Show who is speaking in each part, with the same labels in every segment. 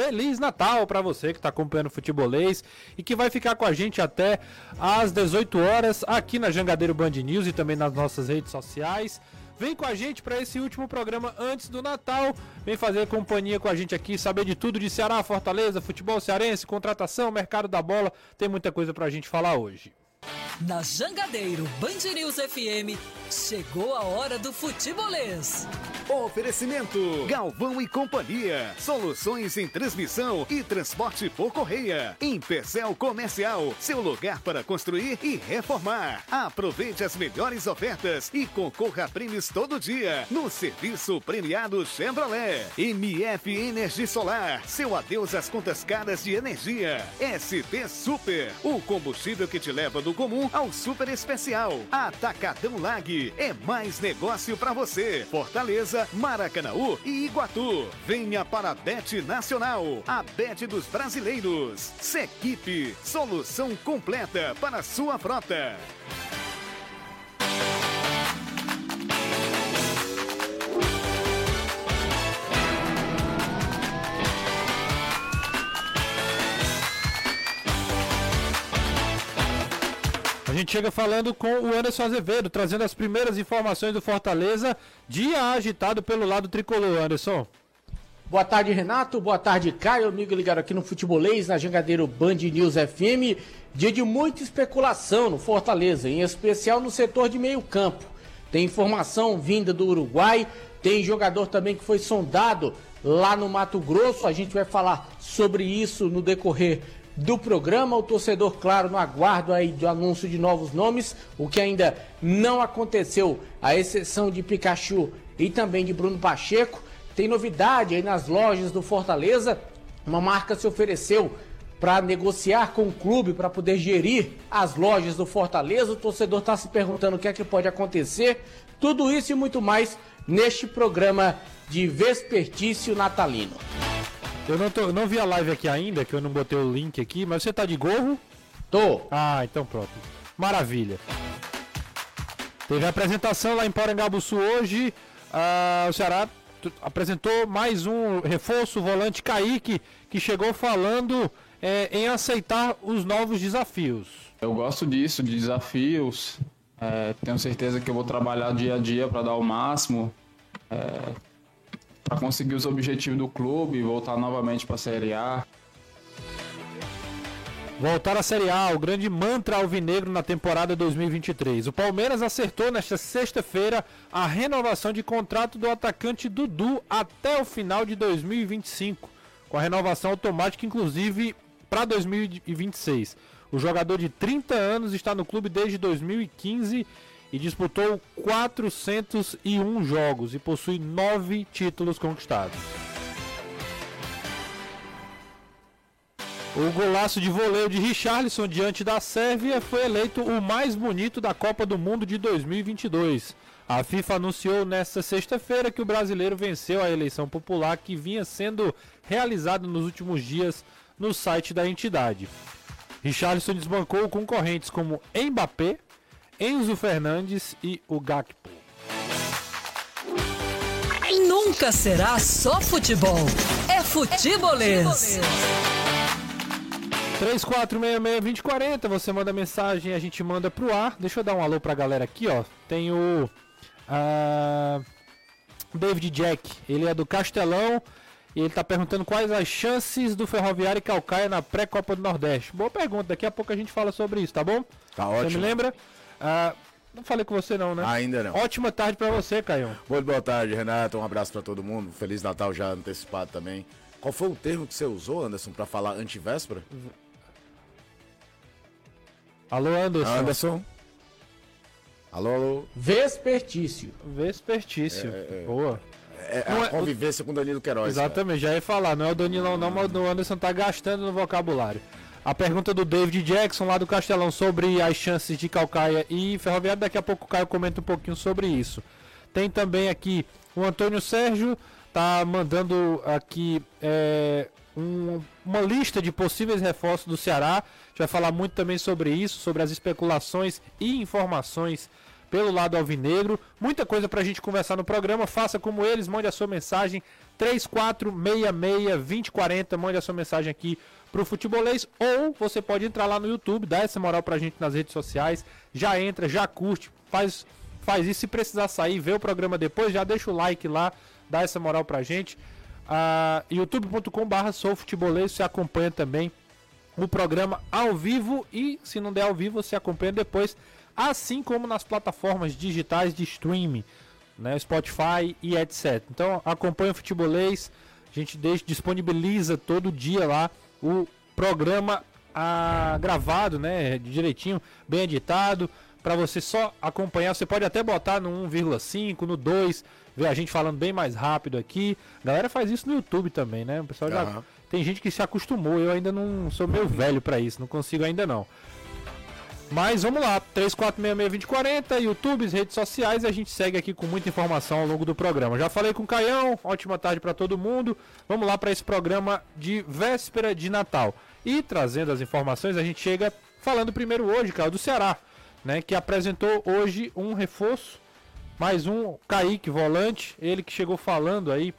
Speaker 1: Feliz Natal para você que está acompanhando o Futebolês e que vai ficar com a gente até às 18 horas aqui na Jangadeiro Band News e também nas nossas redes sociais. Vem com a gente para esse último programa antes do Natal. Vem fazer companhia com a gente aqui, saber de tudo de Ceará, Fortaleza, futebol cearense, contratação, mercado da bola. Tem muita coisa para a gente falar hoje.
Speaker 2: Na Jangadeiro Band News FM, chegou a hora do futebolês.
Speaker 3: Oferecimento: Galvão e Companhia. Soluções em transmissão e transporte por correia. Empecel Comercial, seu lugar para construir e reformar. Aproveite as melhores ofertas e concorra a prêmios todo dia no serviço premiado Chevrolet. MF Energia Solar, seu adeus às contas caras de energia. ST Super, o combustível que te leva do comum ao super especial. Atacadão Lag é mais negócio para você. Fortaleza, Maracanaú e Iguatu. Venha para a Bet Nacional, a Bet dos brasileiros. Sequipe, solução completa para sua frota.
Speaker 1: Gente chega falando com o Anderson Azevedo, trazendo as primeiras informações do Fortaleza, dia agitado pelo lado tricolor, Anderson.
Speaker 4: Boa tarde, Renato. Boa tarde, Caio. Amigo ligado aqui no Futebolês, na Jangadeiro Band News FM. Dia de muita especulação no Fortaleza, em especial no setor de meio campo. Tem informação vinda do Uruguai, tem jogador também que foi sondado lá no Mato Grosso. A gente vai falar sobre isso no decorrer do programa. O torcedor, claro, no aguardo aí do anúncio de novos nomes, o que ainda não aconteceu, a exceção de Pikachu e também de Bruno Pacheco. Tem novidade aí nas lojas do Fortaleza. Uma marca se ofereceu para negociar com o clube para poder gerir as lojas do Fortaleza. O torcedor está se perguntando o que é que pode acontecer. Tudo isso e muito mais neste programa de Vespertício Natalino.
Speaker 1: Eu não, tô, não vi a live aqui ainda, que eu não botei o link aqui, mas você tá de gorro?
Speaker 4: Tô.
Speaker 1: Ah, então pronto. Maravilha. Teve a apresentação lá em Porangabuçu hoje. Ah, o Ceará apresentou mais um reforço, o volante Kaique, que chegou falando é, em aceitar os novos desafios.
Speaker 5: Eu gosto disso, de desafios. É, tenho certeza que eu vou trabalhar dia a dia para dar o máximo, é, para conseguir os objetivos do clube e voltar novamente para a Série A.
Speaker 1: Voltar à Série A, o grande mantra alvinegro na temporada 2023. O Palmeiras acertou nesta sexta-feira a renovação de contrato do atacante Dudu até o final de 2025, com a renovação automática, inclusive, para 2026. O jogador de 30 anos está no clube desde 2015 e disputou 401 jogos e possui nove títulos conquistados. O golaço de voleio de Richarlison diante da Sérvia foi eleito o mais bonito da Copa do Mundo de 2022. A FIFA anunciou nesta sexta-feira que o brasileiro venceu a eleição popular que vinha sendo realizada nos últimos dias no site da entidade. Richarlison desbancou concorrentes como Mbappé, Enzo Fernandes e o Gakpo.
Speaker 2: Nunca será só futebol. É futebolês.
Speaker 1: 3466-2040, você manda mensagem, a gente manda pro ar. Deixa eu dar um alô pra galera aqui, ó. Tem o uh, David Jack, ele é do Castelão e ele tá perguntando quais as chances do Ferroviário e Calcaia na pré-Copa do Nordeste. Boa pergunta, daqui a pouco a gente fala sobre isso, tá bom?
Speaker 6: Tá ótimo.
Speaker 1: Você me lembra? Uh, não falei com você não, né?
Speaker 6: Ainda não.
Speaker 1: Ótima tarde pra você, Caio.
Speaker 6: Muito boa tarde, Renato. Um abraço pra todo mundo. Feliz Natal já antecipado também. Qual foi o termo que você usou, Anderson, pra falar antivéspera?
Speaker 1: Alô, Anderson.
Speaker 6: Anderson. Alô, alô.
Speaker 4: Vespertício.
Speaker 1: Vespertício. Boa.
Speaker 6: É,
Speaker 1: Não
Speaker 6: a
Speaker 1: é-
Speaker 6: convivência com o Danilo Queiroz.
Speaker 1: Exatamente, já ia falar. Não é o Danilão não, mas o Anderson tá gastando no vocabulário. A pergunta do David Jackson lá do Castelão sobre as chances de Calcaia e Ferroviário, daqui a pouco o Caio comenta um pouquinho sobre isso. Tem também aqui o Antônio Sérgio, tá mandando aqui é, um- uma lista de possíveis reforços do Ceará. A gente vai falar muito também sobre isso, sobre as especulações e informações pelo lado alvinegro. Muita coisa pra gente conversar no programa. Faça como eles, mande a sua mensagem 3466-2040. Mande a sua mensagem aqui pro Futebolês. Ou você pode entrar lá no YouTube, dar essa moral pra gente nas redes sociais. Já entra, já curte, faz, faz isso. Se precisar sair, vê o programa depois, já deixa o like lá, dá essa moral pra gente. Uh, youtube.com/barra sou futebolês, você acompanha também o programa ao vivo e se não der ao vivo você acompanha depois, assim como nas plataformas digitais de streaming, né, Spotify e etc. Então acompanha o futebolês, a gente deixa, disponibiliza todo dia lá o programa a, gravado, né, direitinho, bem editado, para você só acompanhar. Você pode até botar no 1,5, no 2, ver a gente falando bem mais rápido aqui. A galera faz isso no YouTube também, né? O pessoal já uhum. tem gente que se acostumou. Eu ainda não sou meio velho para isso, não consigo ainda não. Mas vamos lá, 3466-2040, YouTube, redes sociais, a gente segue aqui com muita informação ao longo do programa. Já falei com o Caião, ótima tarde para todo mundo. Vamos lá para esse programa de véspera de Natal. E trazendo as informações, a gente chega falando primeiro hoje, cara, do Ceará, né, que apresentou hoje um reforço, mais um Kaique volante, ele que chegou falando aí,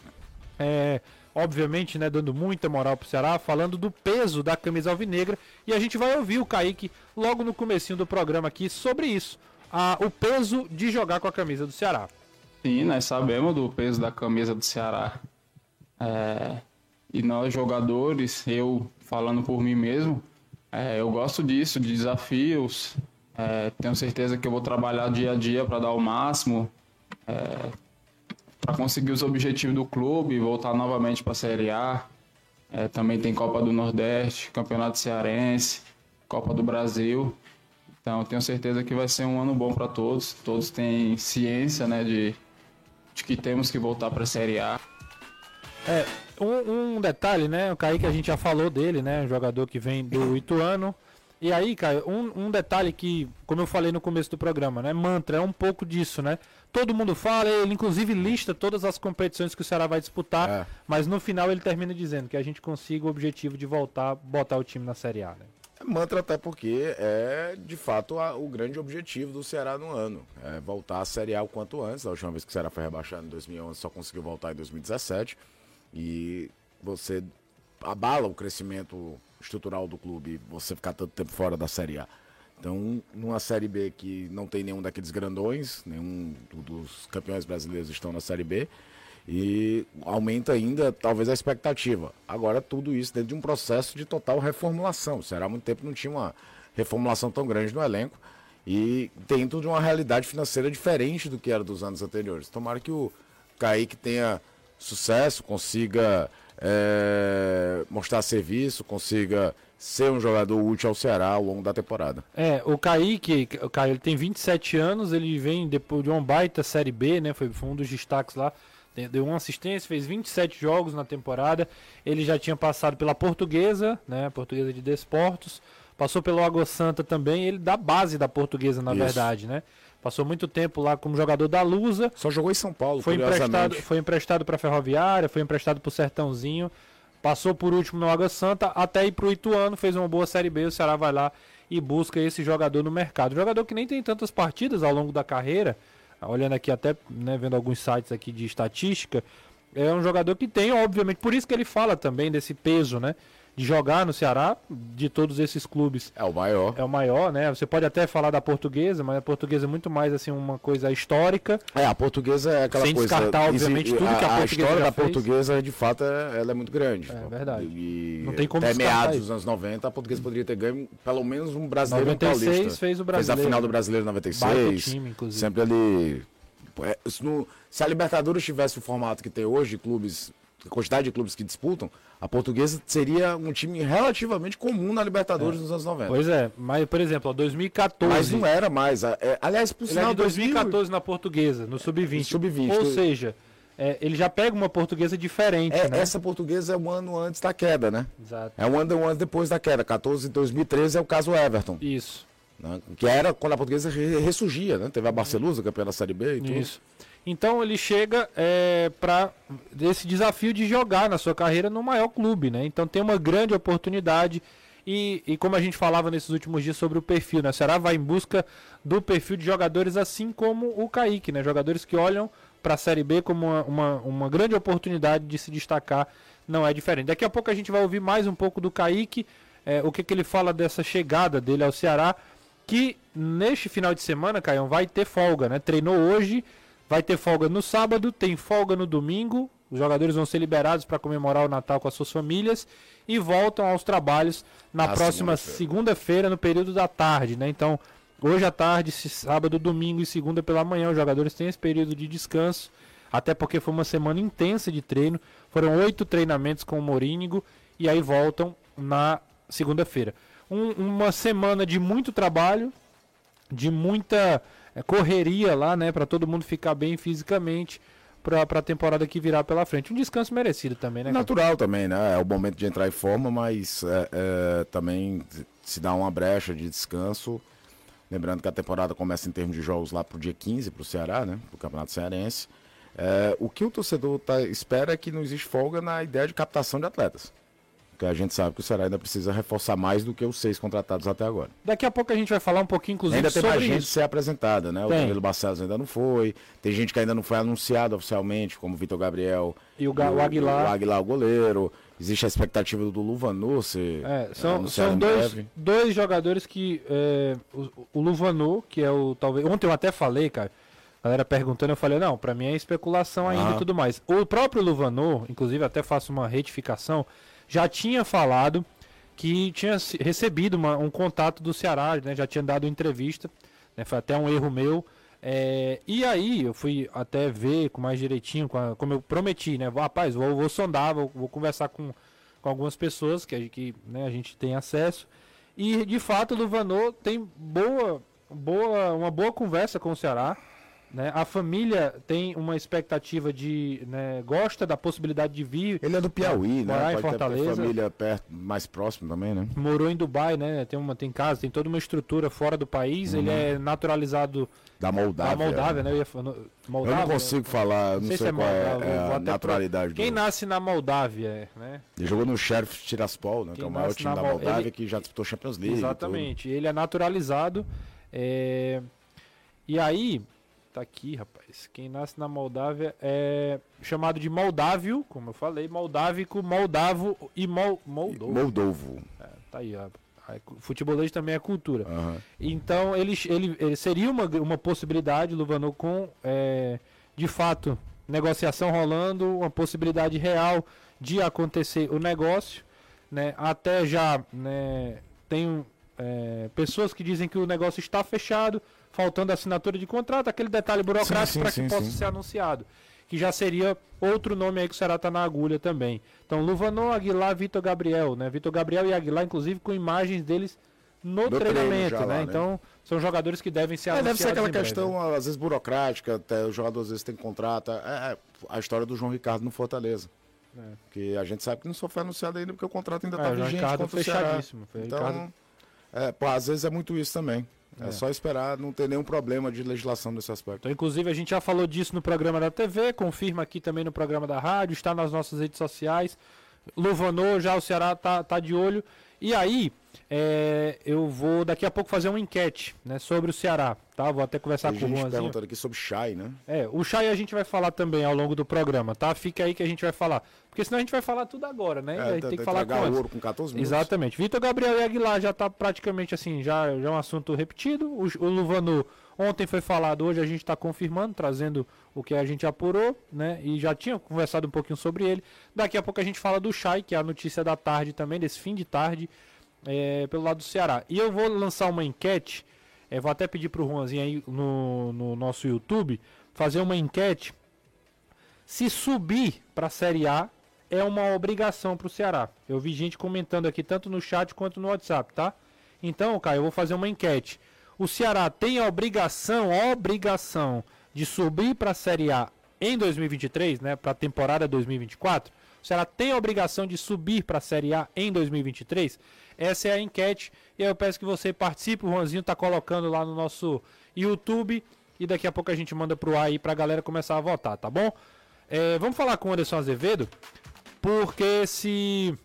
Speaker 1: é, obviamente, né, dando muita moral pro Ceará, falando do peso da camisa alvinegra, e a gente vai ouvir o Kaique logo no comecinho do programa aqui sobre isso, a, o peso de jogar com a camisa do Ceará.
Speaker 5: Sim, nós sabemos do peso da camisa do Ceará. É, e nós jogadores, eu falando por mim mesmo, é, eu gosto disso, de desafios. É, tenho certeza que eu vou trabalhar dia a dia para dar o máximo. Para conseguir os objetivos do clube, voltar novamente para a Série A. É, também tem Copa do Nordeste, Campeonato Cearense, Copa do Brasil. Então, tenho certeza que vai ser um ano bom para todos. Todos têm ciência né, de, de que temos que voltar para a Série A.
Speaker 1: É, um, um, detalhe, né? O Kaique a gente já falou dele, né? Um jogador que vem do Ituano. E aí, cara, um, um detalhe que, como eu falei no começo do programa, né? Mantra é um pouco disso, né? Todo mundo fala, ele inclusive lista todas as competições que o Ceará vai disputar, é. mas no final ele termina dizendo que a gente consiga o objetivo de voltar, botar o time na Série A, né?
Speaker 6: É mantra até porque é de fato a, o grande objetivo do Ceará no ano, é voltar à Série A o quanto antes. A última vez que o Ceará foi rebaixado em 2011 só conseguiu voltar em 2017 e você abala o crescimento estrutural do clube você ficar tanto tempo fora da Série A. Então, numa Série B que não tem nenhum daqueles grandões, nenhum dos campeões brasileiros estão na Série B, e aumenta ainda, talvez, a expectativa. Agora, tudo isso dentro de um processo de total reformulação. Há muito tempo não tinha uma reformulação tão grande no elenco e dentro de uma realidade financeira diferente do que era dos anos anteriores. Tomara que o Kaique tenha sucesso, consiga é, mostrar serviço, consiga ser um jogador útil ao Ceará ao longo da temporada.
Speaker 1: É, o Kaique, o Caio, ele tem 27 anos, ele vem depois de uma baita Série B, né? Foi, foi um dos destaques lá. Deu uma assistência, fez 27 jogos na temporada. Ele já tinha passado pela Portuguesa, né? Portuguesa de Desportos. Passou pelo Água Santa também. Ele da base da Portuguesa, na Isso. verdade, né? Passou muito tempo lá como jogador da Lusa.
Speaker 6: Só jogou em São Paulo,
Speaker 1: foi emprestado, foi emprestado para Ferroviária, foi emprestado para o Sertãozinho. Passou por último no Água Santa, até ir para o Ituano, fez uma boa Série B. O Ceará vai lá e busca esse jogador no mercado. Jogador que nem tem tantas partidas ao longo da carreira. Olhando aqui até, né, vendo alguns sites aqui de estatística, é um jogador que tem, obviamente, por isso que ele fala também desse peso, né? De jogar no Ceará, de todos esses clubes.
Speaker 6: É o maior.
Speaker 1: É o maior, né? Você pode até falar da portuguesa, mas a portuguesa é muito mais assim uma coisa histórica.
Speaker 6: É, a portuguesa é aquela
Speaker 1: Sem
Speaker 6: coisa.
Speaker 1: descartar, obviamente, tudo
Speaker 6: a,
Speaker 1: que a,
Speaker 6: a
Speaker 1: história
Speaker 6: da
Speaker 1: fez.
Speaker 6: portuguesa, de fato, é, ela é muito grande.
Speaker 1: É verdade.
Speaker 6: E
Speaker 1: Não tem como
Speaker 6: até meados dos anos 90, a portuguesa poderia ter ganho pelo menos um brasileiro
Speaker 1: 96
Speaker 6: um paulista.
Speaker 1: fez o brasileiro.
Speaker 6: Fez a final do brasileiro 96.
Speaker 1: Time, inclusive.
Speaker 6: sempre ali. É, se a Libertadores tivesse o formato que tem hoje, clubes quantidade de clubes que disputam, a portuguesa seria um time relativamente comum na Libertadores é. nos anos 90.
Speaker 1: Pois é, mas por exemplo, 2014.
Speaker 6: Mas não era mais. É, aliás, por
Speaker 1: sinal, é 2014 2000... na portuguesa, no sub-20.
Speaker 6: Sub-20.
Speaker 1: Ou seja, é, ele já pega uma portuguesa diferente.
Speaker 6: É,
Speaker 1: né?
Speaker 6: Essa portuguesa é um ano antes da queda, né?
Speaker 1: Exato.
Speaker 6: É um ano, um ano depois da queda. 14 de 2013 é o caso Everton.
Speaker 1: Isso.
Speaker 6: Né? Que era quando a portuguesa ressurgia, né? Teve a Barcelusa, campeã da Série B e tudo.
Speaker 1: Isso. Então ele chega é, para esse desafio de jogar na sua carreira no maior clube, né? Então tem uma grande oportunidade. E, e como a gente falava nesses últimos dias sobre o perfil, né? O Ceará vai em busca do perfil de jogadores assim como o Kaique, né? Jogadores que olham para a Série B como uma, uma, uma, grande oportunidade de se destacar, não é diferente. Daqui a pouco a gente vai ouvir mais um pouco do Kaique, é, o que, que ele fala dessa chegada dele ao Ceará, que neste final de semana, Caião, vai ter folga, né? Treinou hoje, vai ter folga no sábado, tem folga no domingo, os jogadores vão ser liberados para comemorar o Natal com as suas famílias e voltam aos trabalhos na próxima segunda-feira, segunda no período da tarde, né? Então, hoje à tarde, sábado, domingo e segunda pela manhã, os jogadores têm esse período de descanso, até porque foi uma semana intensa de treino. Foram oito treinamentos com o Morínigo e aí voltam na segunda-feira. Um, uma semana de muito trabalho, de muita correria lá, né, para todo mundo ficar bem fisicamente para a temporada que virá pela frente. Um descanso merecido também, né?
Speaker 6: Natural também, né? É o momento de entrar em forma, mas é, é, também se dá uma brecha de descanso. Lembrando que a temporada começa em termos de jogos lá para o dia 15 para o Ceará, né? Para o Campeonato Cearense. É, o que o torcedor tá, espera é que não existe folga na ideia de captação de atletas. Porque a gente sabe que o Ceará ainda precisa reforçar mais do que os seis contratados até agora.
Speaker 1: Daqui a pouco a gente vai falar um pouquinho, inclusive,
Speaker 6: ainda
Speaker 1: sobre
Speaker 6: tem mais gente
Speaker 1: isso.
Speaker 6: ser apresentada, né? O Danilo Barcelos ainda não foi. Tem gente que ainda não foi anunciado oficialmente, como o Vitor Gabriel.
Speaker 1: E o, o, Aguilar.
Speaker 6: O Aguilar, o goleiro. Existe a expectativa do Luvanô ser
Speaker 1: é, são, são dois, dois jogadores que... É, o, o Luvanô, que é o... talvez Ontem eu até falei, cara a galera perguntando, eu falei, não, para mim é especulação ainda ah. e tudo mais. O próprio Luvanô, inclusive até faço uma retificação, já tinha falado que tinha recebido uma, um contato do Ceará, né, já tinha dado entrevista, né, foi até um erro meu. É, e aí eu fui até ver com mais direitinho, com a, como eu prometi, né? Rapaz, vou, vou sondar, vou, vou, conversar com, com algumas pessoas que, que né, a gente tem acesso. E de fato o Luvanô tem boa, boa, uma boa conversa com o Ceará. Né? A família tem uma expectativa de. Né, gosta da possibilidade de vir.
Speaker 6: Ele é do Piauí, né?
Speaker 1: Morar em Fortaleza.
Speaker 6: Família perto, mais próximo também, né?
Speaker 1: Morou em Dubai, né? Tem, uma, tem casa, tem toda uma estrutura fora do país. Uhum. Ele é naturalizado.
Speaker 6: Da Moldávia.
Speaker 1: Da Moldávia, né? Eu, ia,
Speaker 6: Moldávia, eu não consigo né? falar, não, não sei, sei, é qual é, é a naturalidade.
Speaker 1: Quem do... nasce na Moldávia, né?
Speaker 6: Ele jogou no Sheriff Tiraspol, né? Quem que é o maior time da Moldávia ele... que já disputou Champions League.
Speaker 1: Exatamente. Ele é naturalizado. É... E aí, Tá aqui, rapaz. Quem nasce na Moldávia é chamado de Moldávio, como eu falei, moldávico, moldavo e mol, moldovo.
Speaker 6: Moldovo.
Speaker 1: É, tá aí, ó. Futebolês também é cultura. Uhum. Então, ele, ele, ele, seria uma, uma possibilidade, Luvanô, com, é, de fato, negociação rolando, uma possibilidade real de acontecer o negócio. Né? Até já né, tem é, pessoas que dizem que o negócio está fechado, faltando assinatura de contrato, aquele detalhe burocrático para que sim, possa sim. ser anunciado. Que já seria outro nome aí que o Ceará tá na agulha também. Então, Luvanô, Aguilar, Vitor Gabriel, né? Vitor Gabriel e Aguilar, inclusive, com imagens deles no, no treinamento, né? Lá, né? Então, são jogadores que devem ser
Speaker 6: é, Deve ser aquela questão, breve, né? às vezes, burocrática, até o jogador às vezes tem contrato. É, é, a história do João Ricardo no Fortaleza. É. Que a gente sabe que não só foi anunciado ainda porque o contrato ainda está é, vigente. Ricardo
Speaker 1: fechadíssimo.
Speaker 6: Então, Ricardo... é, pô, às vezes é muito isso também. É. é. só esperar, não ter nenhum problema de legislação nesse aspecto.
Speaker 1: Então, inclusive, a gente já falou disso no programa da TV, confirma aqui também no programa da rádio, está nas nossas redes sociais. Luvanô, já o Ceará tá, tá de olho. E aí, é, eu vou daqui a pouco fazer uma enquete né, sobre o Ceará, tá? Vou até conversar Tem com o Juanzinho.
Speaker 6: perguntando aqui sobre Chay, né?
Speaker 1: É, o Chay a gente vai falar também ao longo do programa, tá? Fica aí que a gente vai falar. Porque senão a gente vai falar tudo agora, né? É,
Speaker 6: a gente tem que falar com ouro com 14 minutos.
Speaker 1: Exatamente. Vitor Gabriel e Aguilar já tá praticamente assim, já, já é um assunto repetido. O, o Luvano ontem foi falado, hoje a gente está confirmando, trazendo o que a gente apurou, né? E já tinha conversado um pouquinho sobre ele. Daqui a pouco a gente fala do Chay, que é a notícia da tarde também, desse fim de tarde é, pelo lado do Ceará. E eu vou lançar uma enquete, é, vou até pedir para o Juanzinho aí no, no nosso YouTube fazer uma enquete. Se subir para a Série A é uma obrigação para o Ceará. Eu vi gente comentando aqui tanto no chat quanto no WhatsApp, tá? Então, Caio, eu vou fazer uma enquete. O Ceará tem a obrigação, a obrigação de subir para a Série A em 2023, né, para a temporada 2024? O Ceará tem a obrigação de subir para a Série A em 2023? Essa é a enquete e eu peço que você participe. O Juanzinho está colocando lá no nosso YouTube e daqui a pouco a gente manda pro ar aí para a galera começar a votar, tá bom? É, vamos falar com o Anderson Azevedo, porque se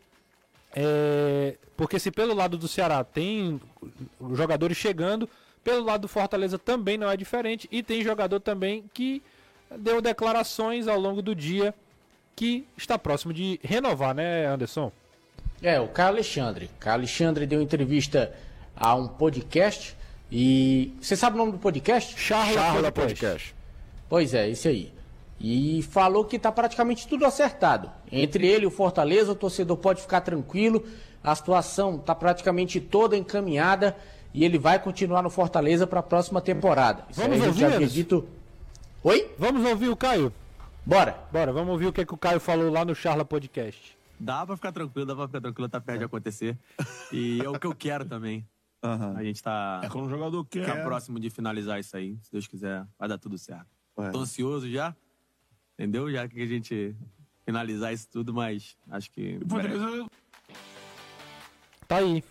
Speaker 1: É, porque se pelo lado do Ceará tem jogadores chegando, pelo lado do Fortaleza também não é diferente. E tem jogador também que deu declarações ao longo do dia que está próximo de renovar, né, Anderson?
Speaker 4: É, o Caio Alexandre. Caio Alexandre deu entrevista a um podcast e. Você sabe o nome do podcast?
Speaker 6: Charla, Charla podcast. podcast.
Speaker 4: Pois é, esse aí. E falou que está praticamente tudo acertado. Entre ele e o Fortaleza, o torcedor pode ficar tranquilo. A situação está praticamente toda encaminhada e ele vai continuar no Fortaleza para a próxima temporada.
Speaker 1: Isso Vamos ouvir,
Speaker 4: acredito... Oi?
Speaker 1: Vamos ouvir o Caio?
Speaker 4: Bora.
Speaker 1: Bora, vamos ouvir o que, é que o Caio falou lá no Charla Podcast.
Speaker 7: Dá pra ficar tranquilo, dá pra ficar tranquilo, tá perto de acontecer. E é o que eu quero também. Uhum. A gente tá.
Speaker 6: É quando o jogador quer. Tá
Speaker 7: próximo de finalizar isso aí. Se Deus quiser, vai dar tudo certo. Ué. Tô ansioso já. Entendeu? Já que a gente finalizar isso tudo, mas acho que.
Speaker 1: Tá aí.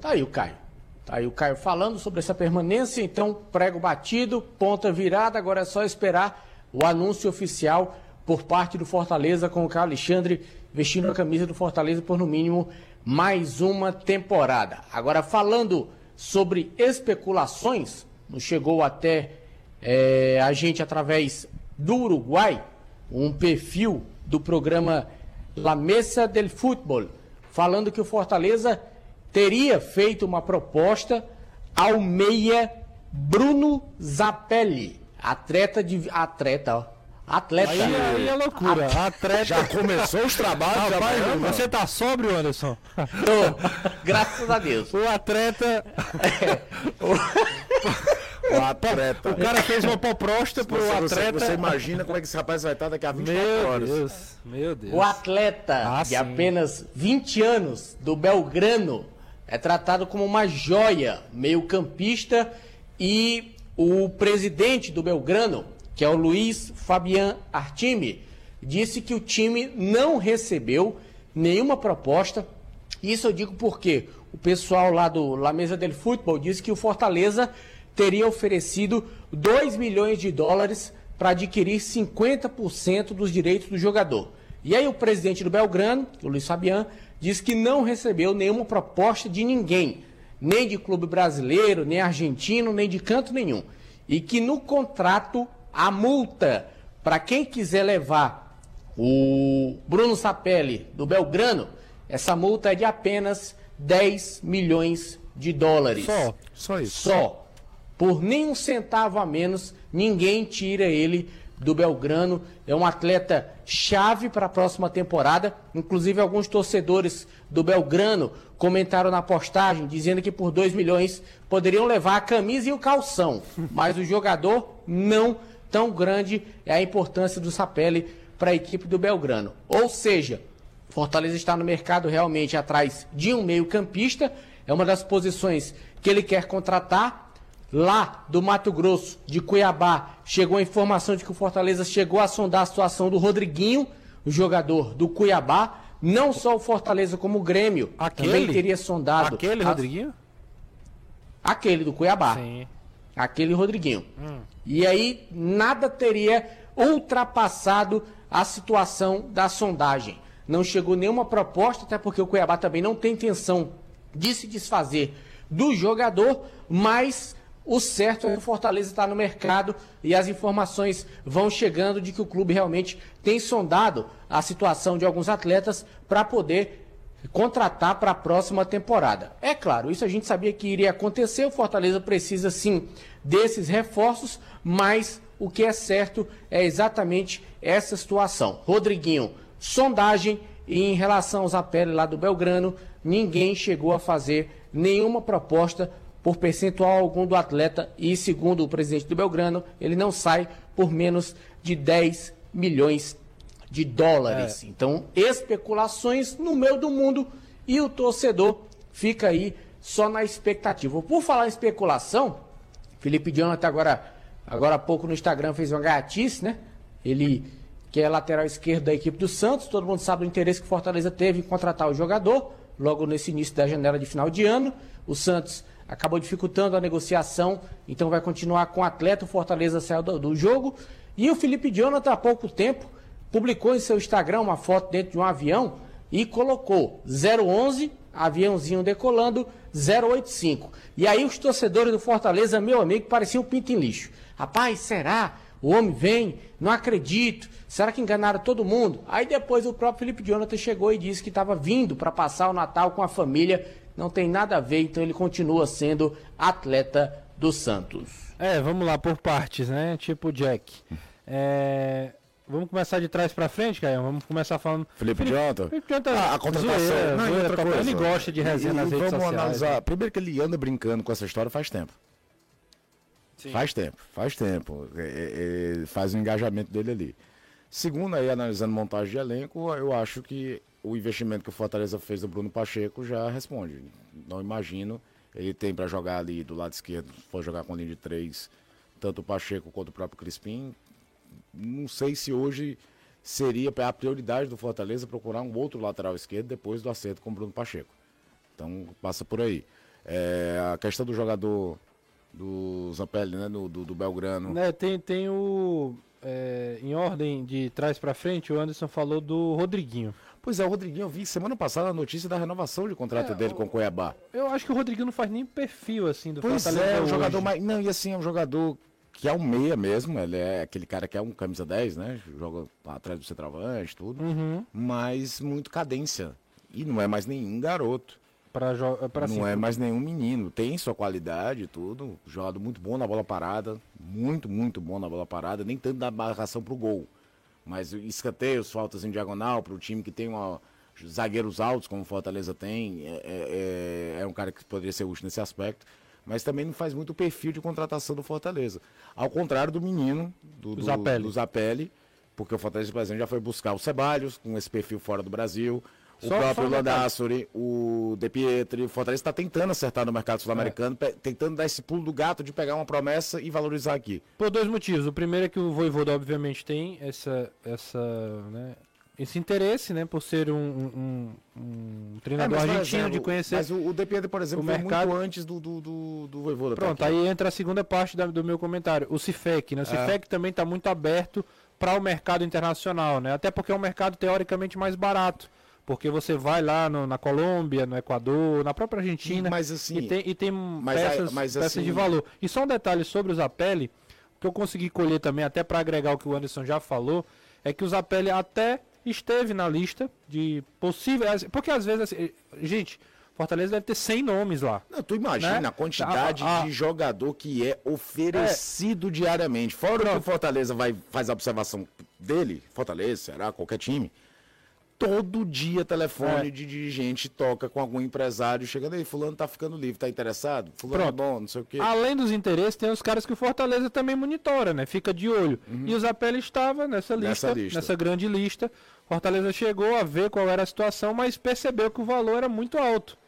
Speaker 4: Tá aí o Caio. Tá aí o Caio falando sobre essa permanência, então prego batido, ponta virada, agora é só esperar o anúncio oficial por parte do Fortaleza com o Caio Alexandre vestindo a camisa do Fortaleza por no mínimo mais uma temporada. Agora falando sobre especulações, nos chegou até é, a gente através do Uruguai, um perfil do programa La Mesa del Futebol, falando que o Fortaleza teria feito uma proposta ao meia Bruno Zapelli, atleta de atleta, ó, atleta.
Speaker 1: Aí, aí é loucura. Atleta.
Speaker 6: Já começou os trabalhos, Rapaz, já
Speaker 1: Você tá sóbrio, Anderson?
Speaker 4: Tô, graças a Deus.
Speaker 1: O atleta. É.
Speaker 6: O atleta.
Speaker 1: O cara fez uma proposta pro
Speaker 6: você,
Speaker 1: atleta.
Speaker 6: Você, você, imagina como é que esse rapaz vai estar daqui a 24
Speaker 1: meu
Speaker 6: horas.
Speaker 1: Deus, meu Deus.
Speaker 4: O atleta ah, de sim. apenas 20 anos do Belgrano é tratado como uma joia, meio-campista, e o presidente do Belgrano, que é o Luiz Fabian Artime, disse que o time não recebeu nenhuma proposta. Isso eu digo porque o pessoal lá do La Mesa del Futebol disse que o Fortaleza teria oferecido 2 milhões de dólares para adquirir 50% dos direitos do jogador. E aí o presidente do Belgrano, o Luiz Fabian, diz que não recebeu nenhuma proposta de ninguém, nem de clube brasileiro, nem argentino, nem de canto nenhum. E que no contrato a multa para quem quiser levar o Bruno Sapelli do Belgrano, essa multa é de apenas 10 milhões de dólares.
Speaker 1: Só, só isso.
Speaker 4: Só. Por nem um centavo a menos, ninguém tira ele do Belgrano. É um atleta chave para a próxima temporada. Inclusive, alguns torcedores do Belgrano comentaram na postagem dizendo que por 2 milhões poderiam levar a camisa e o calção. Mas o jogador não tão grande é a importância do Sapelli para a equipe do Belgrano. Ou seja, Fortaleza está no mercado realmente atrás de um meio-campista. É uma das posições que ele quer contratar. Lá do Mato Grosso, de Cuiabá, chegou a informação de que o Fortaleza chegou a sondar a situação do Rodriguinho, o jogador do Cuiabá. Não só o Fortaleza, como o Grêmio
Speaker 1: aquele,
Speaker 4: também teria sondado.
Speaker 1: Aquele a... Rodriguinho?
Speaker 4: Aquele do Cuiabá. Sim. Aquele Rodriguinho. Hum. E aí nada teria ultrapassado a situação da sondagem. Não chegou nenhuma proposta, até porque o Cuiabá também não tem intenção de se desfazer do jogador, mas o certo é que o Fortaleza está no mercado e as informações vão chegando de que o clube realmente tem sondado a situação de alguns atletas para poder contratar para a próxima temporada. É claro, isso a gente sabia que iria acontecer. O Fortaleza precisa sim desses reforços, mas o que é certo é exatamente essa situação. Rodriguinho, sondagem e em relação aos apelos lá do Belgrano, ninguém chegou a fazer nenhuma proposta por percentual algum do atleta e, segundo o presidente do Belgrano, ele não sai por menos de 10 milhões de dólares. É. Então, especulações no meio do mundo e o torcedor fica aí só na expectativa. Por falar em especulação, Felipe Jonathan agora, agora há pouco no Instagram fez uma gatice, né? Ele que é lateral esquerdo da equipe do Santos, todo mundo sabe o interesse que Fortaleza teve em contratar o jogador, logo nesse início da janela de final de ano. O Santos acabou dificultando a negociação, então vai continuar com o atleta. O Fortaleza saiu do, do jogo. E o Felipe Jonathan, há pouco tempo, publicou em seu Instagram uma foto dentro de um avião e colocou 011, aviãozinho decolando, 085. E aí os torcedores do Fortaleza, meu amigo, pareciam um pinto em lixo. Rapaz, será? O homem vem, não acredito. Será que enganaram todo mundo? Aí depois o próprio Felipe Jonathan chegou e disse que estava vindo para passar o Natal com a família. Não tem nada a ver, então ele continua sendo atleta do Santos.
Speaker 1: É, vamos lá por partes, né? Tipo Jack. É, Vamos começar de trás pra frente, Caio? Vamos começar falando.
Speaker 6: Felipe Jonathan?
Speaker 1: Felipe Jonathan.
Speaker 6: Ah, a contratação.
Speaker 1: Zoeira,
Speaker 6: Não, e
Speaker 1: zoeira,
Speaker 6: outra coisa.
Speaker 1: Ele gosta de resenha
Speaker 6: E-
Speaker 1: nas
Speaker 6: e
Speaker 1: redes
Speaker 6: vamos
Speaker 1: sociais.
Speaker 6: analisar. Primeiro que ele anda brincando com essa história faz tempo. Faz tempo, faz tempo. É, é, é, faz o engajamento dele ali. Segundo, aí, analisando montagem de elenco, eu acho que o investimento que o Fortaleza fez do Bruno Pacheco já responde. Não imagino. Ele tem para jogar ali do lado esquerdo, se for jogar com linha de três, tanto o Pacheco quanto o próprio Crispim. Não sei se hoje seria a prioridade do Fortaleza procurar um outro lateral esquerdo depois do acerto com o Bruno Pacheco. Então passa por aí. É, a questão do jogador do Zampelli, né? Do, do, do Belgrano.
Speaker 1: Né, tem, tem o. é, em ordem de trás pra frente, o Anderson falou do Rodriguinho.
Speaker 6: Pois é, o Rodriguinho, eu vi semana passada a notícia da renovação de contrato
Speaker 1: É,
Speaker 6: dele com o Cuiabá.
Speaker 1: Eu acho que o Rodriguinho não faz nem perfil assim do
Speaker 6: Pois
Speaker 1: Fortaleza
Speaker 6: é, um
Speaker 1: hoje.
Speaker 6: jogador mais. Não, e assim, é um jogador que é um meia mesmo. Ele é aquele cara que é um camisa 10, né? Joga atrás do centroavante, tudo.
Speaker 1: Uhum.
Speaker 6: Mas muito cadência. E não é mais nenhum garoto.
Speaker 1: Pra, jo- pra
Speaker 6: não é mais nenhum menino. Tem sua qualidade e tudo. Jogador muito bom na bola parada. Muito, muito bom na bola parada. Nem tanto na marcação pro gol. Mas escanteios, faltas em diagonal para o time que tem uma, zagueiros altos, como o Fortaleza tem. É, é- é um cara que poderia ser útil nesse aspecto. Mas também não faz muito o perfil de contratação do Fortaleza. Ao contrário do menino, do, do,
Speaker 1: Zapelli.
Speaker 6: do Zapelli, porque o Fortaleza, por exemplo, já foi buscar o Ceballos, com esse perfil fora do Brasil. O
Speaker 1: Só-
Speaker 6: próprio. Landassori, o De Pietri, o Fortaleza está tentando acertar no mercado sul-americano, pe- tentando dar esse pulo do gato de pegar uma promessa e valorizar aqui.
Speaker 1: Por dois motivos. O primeiro é que o Voivoda, obviamente, tem essa, essa, né, esse interesse, né, por ser um, um- um treinador
Speaker 6: É, mas,
Speaker 1: argentino
Speaker 6: exemplo,
Speaker 1: de conhecer.
Speaker 6: Mas o, o De Pietri, por exemplo,
Speaker 1: o mercado-
Speaker 6: muito antes do, do, do, do Voivoda.
Speaker 1: Pronto, aí entra a segunda parte da- do meu comentário. O CIFEC,
Speaker 6: É.
Speaker 1: né? O CIFEC também está muito aberto para o mercado internacional, né? Até porque é um mercado teoricamente mais barato. Porque você vai lá no- na Colômbia, no Equador, na própria Argentina.
Speaker 6: Mas, assim,
Speaker 1: e tem, e tem
Speaker 6: mas
Speaker 1: peças,
Speaker 6: mas,
Speaker 1: peças
Speaker 6: assim-
Speaker 1: de valor. E só um detalhe sobre o Zapelli, que eu consegui colher também, até para agregar o que o Anderson já falou, é que o Zapelli até esteve na lista de possíveis. Porque às vezes, assim, gente, Fortaleza deve ter 100 nomes lá.
Speaker 6: Não, tu imagina
Speaker 1: Né?
Speaker 6: a quantidade
Speaker 1: Ah, ah.
Speaker 6: de jogador que é oferecido diariamente. Fora que o Fortaleza vai, faz a observação dele, Fortaleza, será, qualquer time. Todo dia telefone
Speaker 1: É.
Speaker 6: de dirigente toca com algum empresário, chegando aí, fulano tá ficando livre, tá interessado? Fulano é
Speaker 1: Pronto.
Speaker 6: bom, não sei o quê.
Speaker 1: Além dos interesses, tem os caras que o Fortaleza também monitora, né? Fica de olho. E o Zapelli estava nessa lista,
Speaker 6: Nessa
Speaker 1: nessa,
Speaker 6: lista.
Speaker 1: grande lista. Fortaleza chegou a ver qual era a situação, mas percebeu que o valor era muito alto.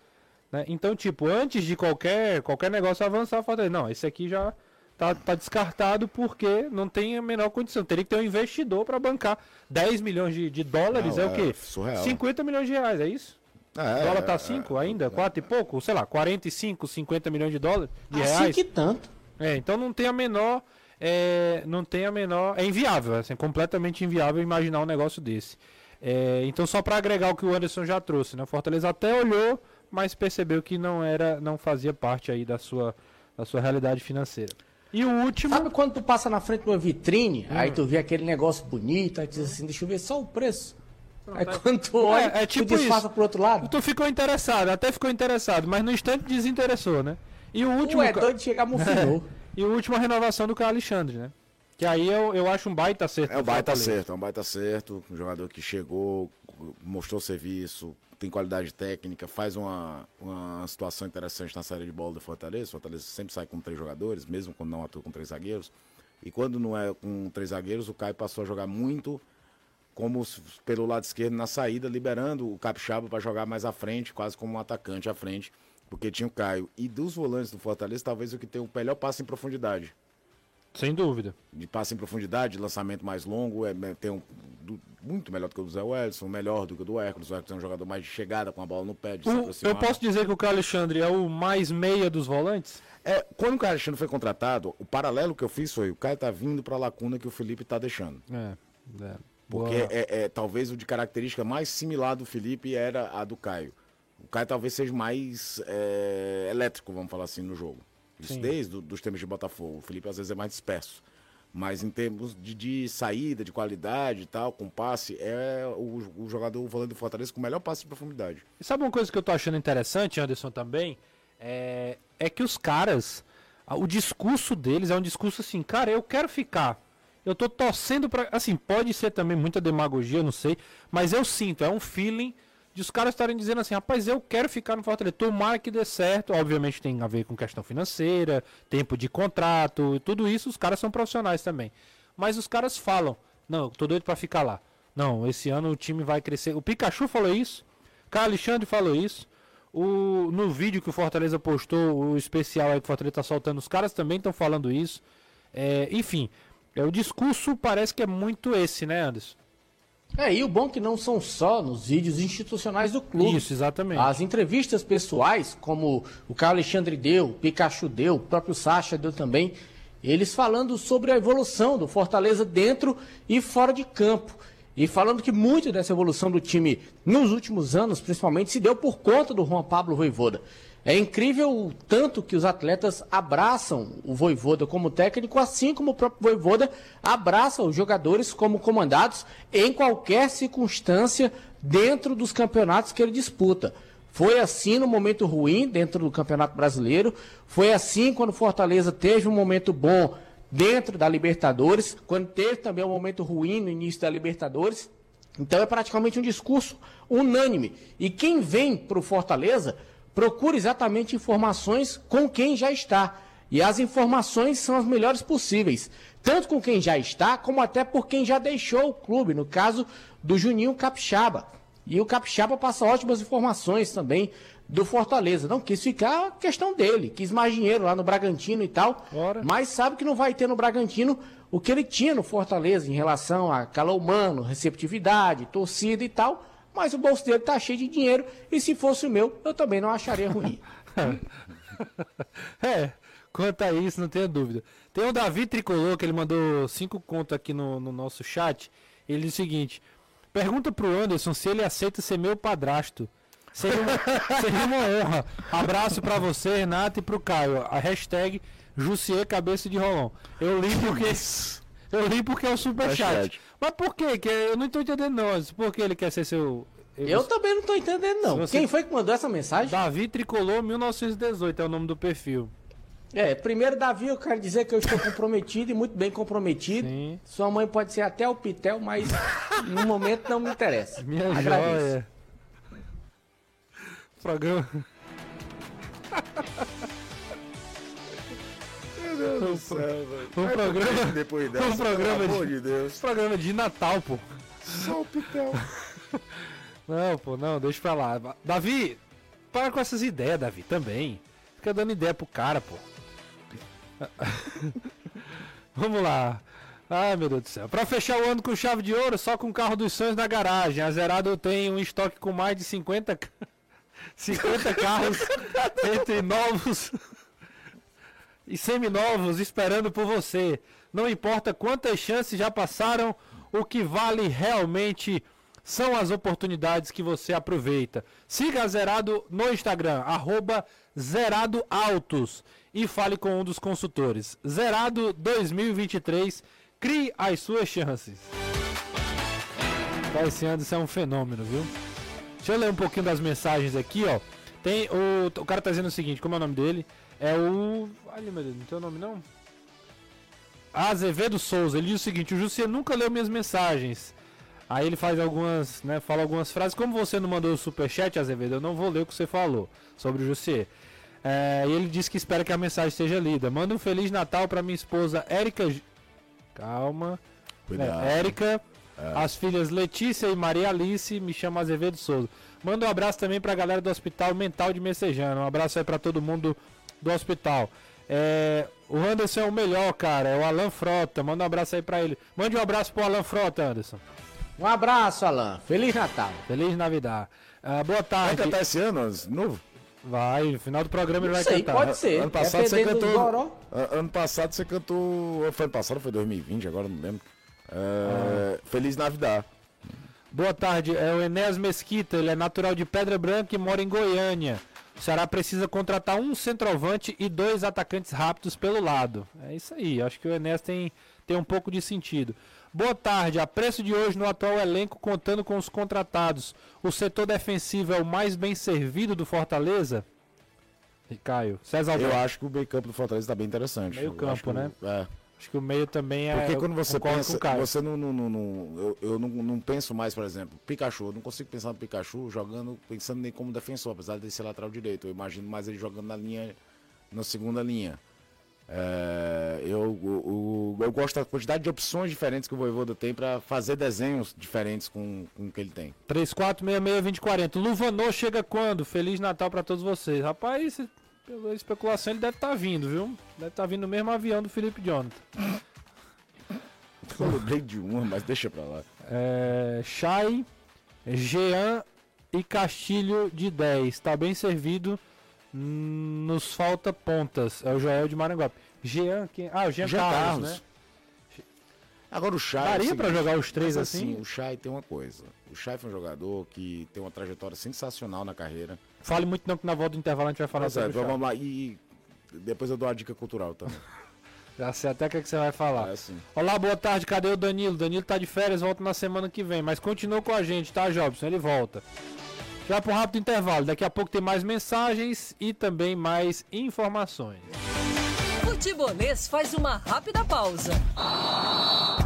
Speaker 1: né? Então, tipo, antes de qualquer, qualquer negócio avançar, Fortaleza, não, esse aqui já tá, tá descartado porque não tem a menor condição. Teria que ter um investidor para bancar 10 milhões de, de dólares,
Speaker 6: Não,
Speaker 1: é, o quê?
Speaker 6: é surreal.
Speaker 1: 50 milhões de reais, é isso?
Speaker 6: É,
Speaker 1: o dólar tá
Speaker 6: é,
Speaker 1: 5 ainda? 4 e pouco? Sei lá, 45, 50 milhões de dólares? De
Speaker 4: Assim
Speaker 1: reais?
Speaker 4: que tanto.
Speaker 1: É, então não tem a menor. é, não tem a menor. É inviável, assim, completamente inviável imaginar um negócio desse. É, então, só para agregar o que o Anderson já trouxe, né? O Fortaleza até olhou, mas percebeu que não era, não fazia parte aí da sua, da sua realidade financeira. E o último.
Speaker 4: Sabe quando tu passa na frente de uma vitrine,
Speaker 1: Hum.
Speaker 4: aí tu vê aquele negócio bonito, aí tu diz assim, deixa eu ver só o preço. Aí quando tu olha,
Speaker 1: é tipo
Speaker 4: tu disfarça
Speaker 1: isso.
Speaker 4: pro outro lado.
Speaker 1: Tu ficou interessado, até ficou interessado, mas no instante desinteressou, né? E o último.
Speaker 4: É
Speaker 1: ca-
Speaker 4: doido de chegar mofinou.
Speaker 1: E o último a renovação do Carlos Alexandre, né? Que aí eu, eu acho um baita acerto.
Speaker 6: É um baita
Speaker 1: Fortaleza.
Speaker 6: certo, é um baita certo. Um jogador que chegou, mostrou serviço, tem qualidade técnica, faz uma, uma situação interessante na série de bola do Fortaleza. O Fortaleza sempre sai com três jogadores, mesmo quando não atua com três zagueiros. E quando não é com três zagueiros, o Caio passou a jogar muito como pelo lado esquerdo na saída, liberando o Capixaba para jogar mais à frente, quase como um atacante à frente, porque tinha o Caio. E dos volantes do Fortaleza, talvez o que tem o melhor passe em profundidade
Speaker 1: Sem dúvida.
Speaker 6: de passe em profundidade, de lançamento mais longo, é, é, tem um, muito melhor do que o do Zé Wellison, melhor do que o do Hércules. O Hércules é um jogador mais de chegada com a bola no pé, de se
Speaker 1: O-
Speaker 6: aproximar.
Speaker 1: eu posso dizer que o Carlos Alexandre é o mais meia dos volantes?
Speaker 6: É, quando o Caio Alexandre foi contratado, o paralelo que eu fiz foi, o Caio tá vindo pra lacuna que o Felipe tá deixando.
Speaker 1: É. é.
Speaker 6: Porque é, é, talvez o de característica mais similar do Felipe era a do Caio. O Caio talvez seja mais é, elétrico, vamos falar assim, no jogo. Isso
Speaker 1: Sim.
Speaker 6: desde os tempos de Botafogo. O Felipe às vezes é mais disperso. Mas em termos de, de saída, de qualidade e tal, com passe, é o, o jogador o volante do Fortaleza com o melhor passe de profundidade.
Speaker 1: E sabe uma coisa que eu tô achando interessante, Anderson, também? É, é que os caras, o discurso deles é um discurso assim, cara, eu quero ficar. Eu tô torcendo pra. Assim, pode ser também muita demagogia, eu não sei. Mas eu sinto, é um feeling de os caras estarem dizendo assim, rapaz, eu quero ficar no Fortaleza. Tomara que dê certo. Obviamente tem a ver com questão financeira, tempo de contrato, tudo isso, os caras são profissionais também. Mas os caras falam, não, tô doido pra ficar lá. Não, esse ano o time vai crescer. O Pikachu falou isso. Carlos Alexandre falou isso. O, no vídeo que o Fortaleza postou, o especial aí que o Fortaleza tá soltando, os caras também estão falando isso. É, enfim, é, o discurso parece que é muito esse, né, Anderson?
Speaker 4: É, e o bom que não são só nos vídeos institucionais do clube.
Speaker 1: Isso, exatamente.
Speaker 4: As entrevistas pessoais, como o Carlos Alexandre deu, o Pikachu deu, o próprio Sacha deu também, eles falando sobre a evolução do Fortaleza dentro e fora de campo. E falando que muito dessa evolução do time nos últimos anos, principalmente, se deu por conta do Juan Pablo Voivoda. É incrível o tanto que os atletas abraçam o Voivoda como técnico, assim como o próprio Voivoda abraça os jogadores como comandados em qualquer circunstância dentro dos campeonatos que ele disputa. Foi assim no momento ruim dentro do Campeonato Brasileiro, foi assim quando Fortaleza teve um momento bom dentro da Libertadores, quando teve também um momento ruim no início da Libertadores. Então é praticamente um discurso unânime. E quem vem para o Fortaleza procura exatamente informações com quem já está. E as informações são as melhores possíveis, tanto com quem já está, como até por quem já deixou o clube, no caso do Juninho Capixaba. E o Capixaba passa ótimas informações também do Fortaleza. Não quis ficar a questão dele, quis mais dinheiro lá no Bragantino e tal,
Speaker 1: Ora.
Speaker 4: mas sabe que não vai ter no Bragantino o que ele tinha no Fortaleza em relação a calor humano, receptividade, torcida e tal. Mas o bolso dele tá cheio de dinheiro e se fosse o meu, eu também não acharia ruim.
Speaker 1: É, quanto a isso, não tenha dúvida. Tem o Davi Tricolor, que ele mandou cinco contos aqui no, no nosso chat. Ele diz o seguinte: pergunta pro Anderson se ele aceita ser meu padrasto. Seria uma, seria uma honra. Abraço pra você, Renato, e pro Caio. A hashtag Jussier Cabeça de Rolão. Eu li porque. Eu li porque é o superchat. Mas por quê? Que eu não tô entendendo, não. Por que ele quer ser seu.
Speaker 4: Eu também não tô entendendo, não.
Speaker 1: Você-
Speaker 4: Quem foi que mandou essa mensagem?
Speaker 1: Davi Tricolor 1918 é o nome do perfil.
Speaker 4: É, primeiro, Davi, eu quero dizer que eu estou comprometido e muito bem comprometido.
Speaker 1: Sim.
Speaker 4: Sua mãe pode ser até o Pitel, mas no momento não me interessa.
Speaker 1: Minha
Speaker 4: Agradeço.
Speaker 1: joia. Programa.
Speaker 6: Deus do céu, velho.
Speaker 1: Um programa.
Speaker 6: Depois
Speaker 1: Um
Speaker 6: dessa,
Speaker 1: programa
Speaker 6: pelo amor
Speaker 1: de-
Speaker 6: de Deus.
Speaker 1: Programa de Natal, pô.
Speaker 6: Só o Pitel.
Speaker 1: Não, pô, não, deixa pra lá. Davi, para com essas ideias, Davi, também. Fica dando ideia pro cara, pô. Vamos lá. Ai, meu Deus do céu. Pra fechar o ano com chave de ouro, só com o carro dos sonhos na garagem. A Zerado eu tenho um estoque com mais de 50, ca- 50 carros entre novos e seminovos esperando por você. Não importa quantas chances já passaram, o que vale realmente são as oportunidades que você aproveita. Siga a Zerado no Instagram, arroba e fale com um dos consultores. Zerado 2023, crie as suas chances. Cara, Esse Anderson é um fenômeno, viu? Deixa eu ler um pouquinho das mensagens aqui, ó. Tem o, o cara tá dizendo o seguinte, como é o nome dele? É o. Olha, meu Deus, não tem o nome não? Azevedo Souza. Ele diz o seguinte: o Jussier nunca leu minhas mensagens. Aí ele faz algumas, né? Fala algumas frases. Como você não mandou o superchat, Azevedo, eu não vou ler o que você falou sobre o Jussier. É, e ele disse que espera que a mensagem seja lida. Manda um Feliz Natal pra minha esposa Érica. Calma.
Speaker 6: Cuidado.
Speaker 1: É, Érica, as filhas Letícia e Maria Alice, me chama Azevedo Souza. Manda um abraço também pra galera do Hospital Mental de Messejana. Um abraço aí pra todo mundo do hospital. É, o Anderson é o melhor, cara. É o Alan Frota. Manda um abraço aí pra ele. Mande um abraço pro Alan Frota, Anderson.
Speaker 4: Um abraço, Alan. Feliz Natal.
Speaker 1: Feliz Navidad. Ah, boa
Speaker 6: Vai
Speaker 1: tarde.
Speaker 6: cantar esse ano, Anderson, de novo?
Speaker 1: Vai, no final do programa ele
Speaker 4: Não
Speaker 1: vai
Speaker 4: sei,
Speaker 1: cantar.
Speaker 4: pode ser.
Speaker 6: Ano passado você cantou. Ano passado você cantou. Foi ano passado, foi 2020, agora não lembro. É, Feliz Navidad.
Speaker 1: Boa tarde, é o Enéas Mesquita, ele é natural de Pedra Branca e mora em Goiânia. O Ceará precisa contratar um centroavante e dois atacantes rápidos pelo lado. É isso aí, acho que o Enéas tem, tem um pouco de sentido. Boa tarde, a preço de hoje no atual elenco, contando com os contratados, o setor defensivo é o mais bem servido do Fortaleza? Caio, César
Speaker 6: Eu acho que o meio campo do Fortaleza está bem interessante.
Speaker 1: Meio campo,
Speaker 6: que o-
Speaker 1: né?
Speaker 6: É.
Speaker 1: acho que o meio também é.
Speaker 6: Porque
Speaker 1: eu
Speaker 6: quando você pensa, você não, não, não, não- eu, eu não, não penso mais, por exemplo, Pikachu, eu não consigo pensar no Pikachu jogando, pensando nem como defensor, apesar de ser lateral direito. Eu imagino mais ele jogando na linha, na segunda linha. É, eu, o- eu gosto da quantidade de opções diferentes que o Voivoda tem para fazer desenhos diferentes com, com o que ele tem.
Speaker 1: 3466-2040. Luvanô chega quando? Feliz Natal pra todos vocês. Rapaz, pela especulação ele deve estar vindo, viu? Deve estar vindo no mesmo avião do Felipe Jonathan.
Speaker 6: Eu lembrei de uma, mas deixa pra lá.
Speaker 1: É, Chay, Jean e Castilho de 10. Tá bem servido. Nos falta pontas. É o Joel de Maranguape. Jean, quem? Ah, o Jean,
Speaker 6: Jean
Speaker 1: Carlos,
Speaker 6: Carlos.
Speaker 1: né?
Speaker 6: Agora o Chay. é
Speaker 1: Daria pra
Speaker 6: seguinte,
Speaker 1: jogar os três
Speaker 6: mas
Speaker 1: assim?
Speaker 6: O Chay tem uma coisa. O Chay foi um jogador que tem uma trajetória sensacional na carreira.
Speaker 1: Fale muito não que na volta do intervalo a gente vai falar
Speaker 6: Mas é,
Speaker 1: sobre o Chay.
Speaker 6: vamos lá. E depois eu dou a dica cultural também.
Speaker 1: Já sei até o que, é que você vai falar.
Speaker 6: É assim.
Speaker 1: Olá, boa tarde, cadê o Danilo? Danilo tá de férias, volta na semana que vem, mas continua com a gente, tá, Jobson? Ele volta. Já para um rápido intervalo, daqui a pouco tem mais mensagens e também mais informações.
Speaker 2: Futebolês faz uma rápida pausa.
Speaker 1: Então,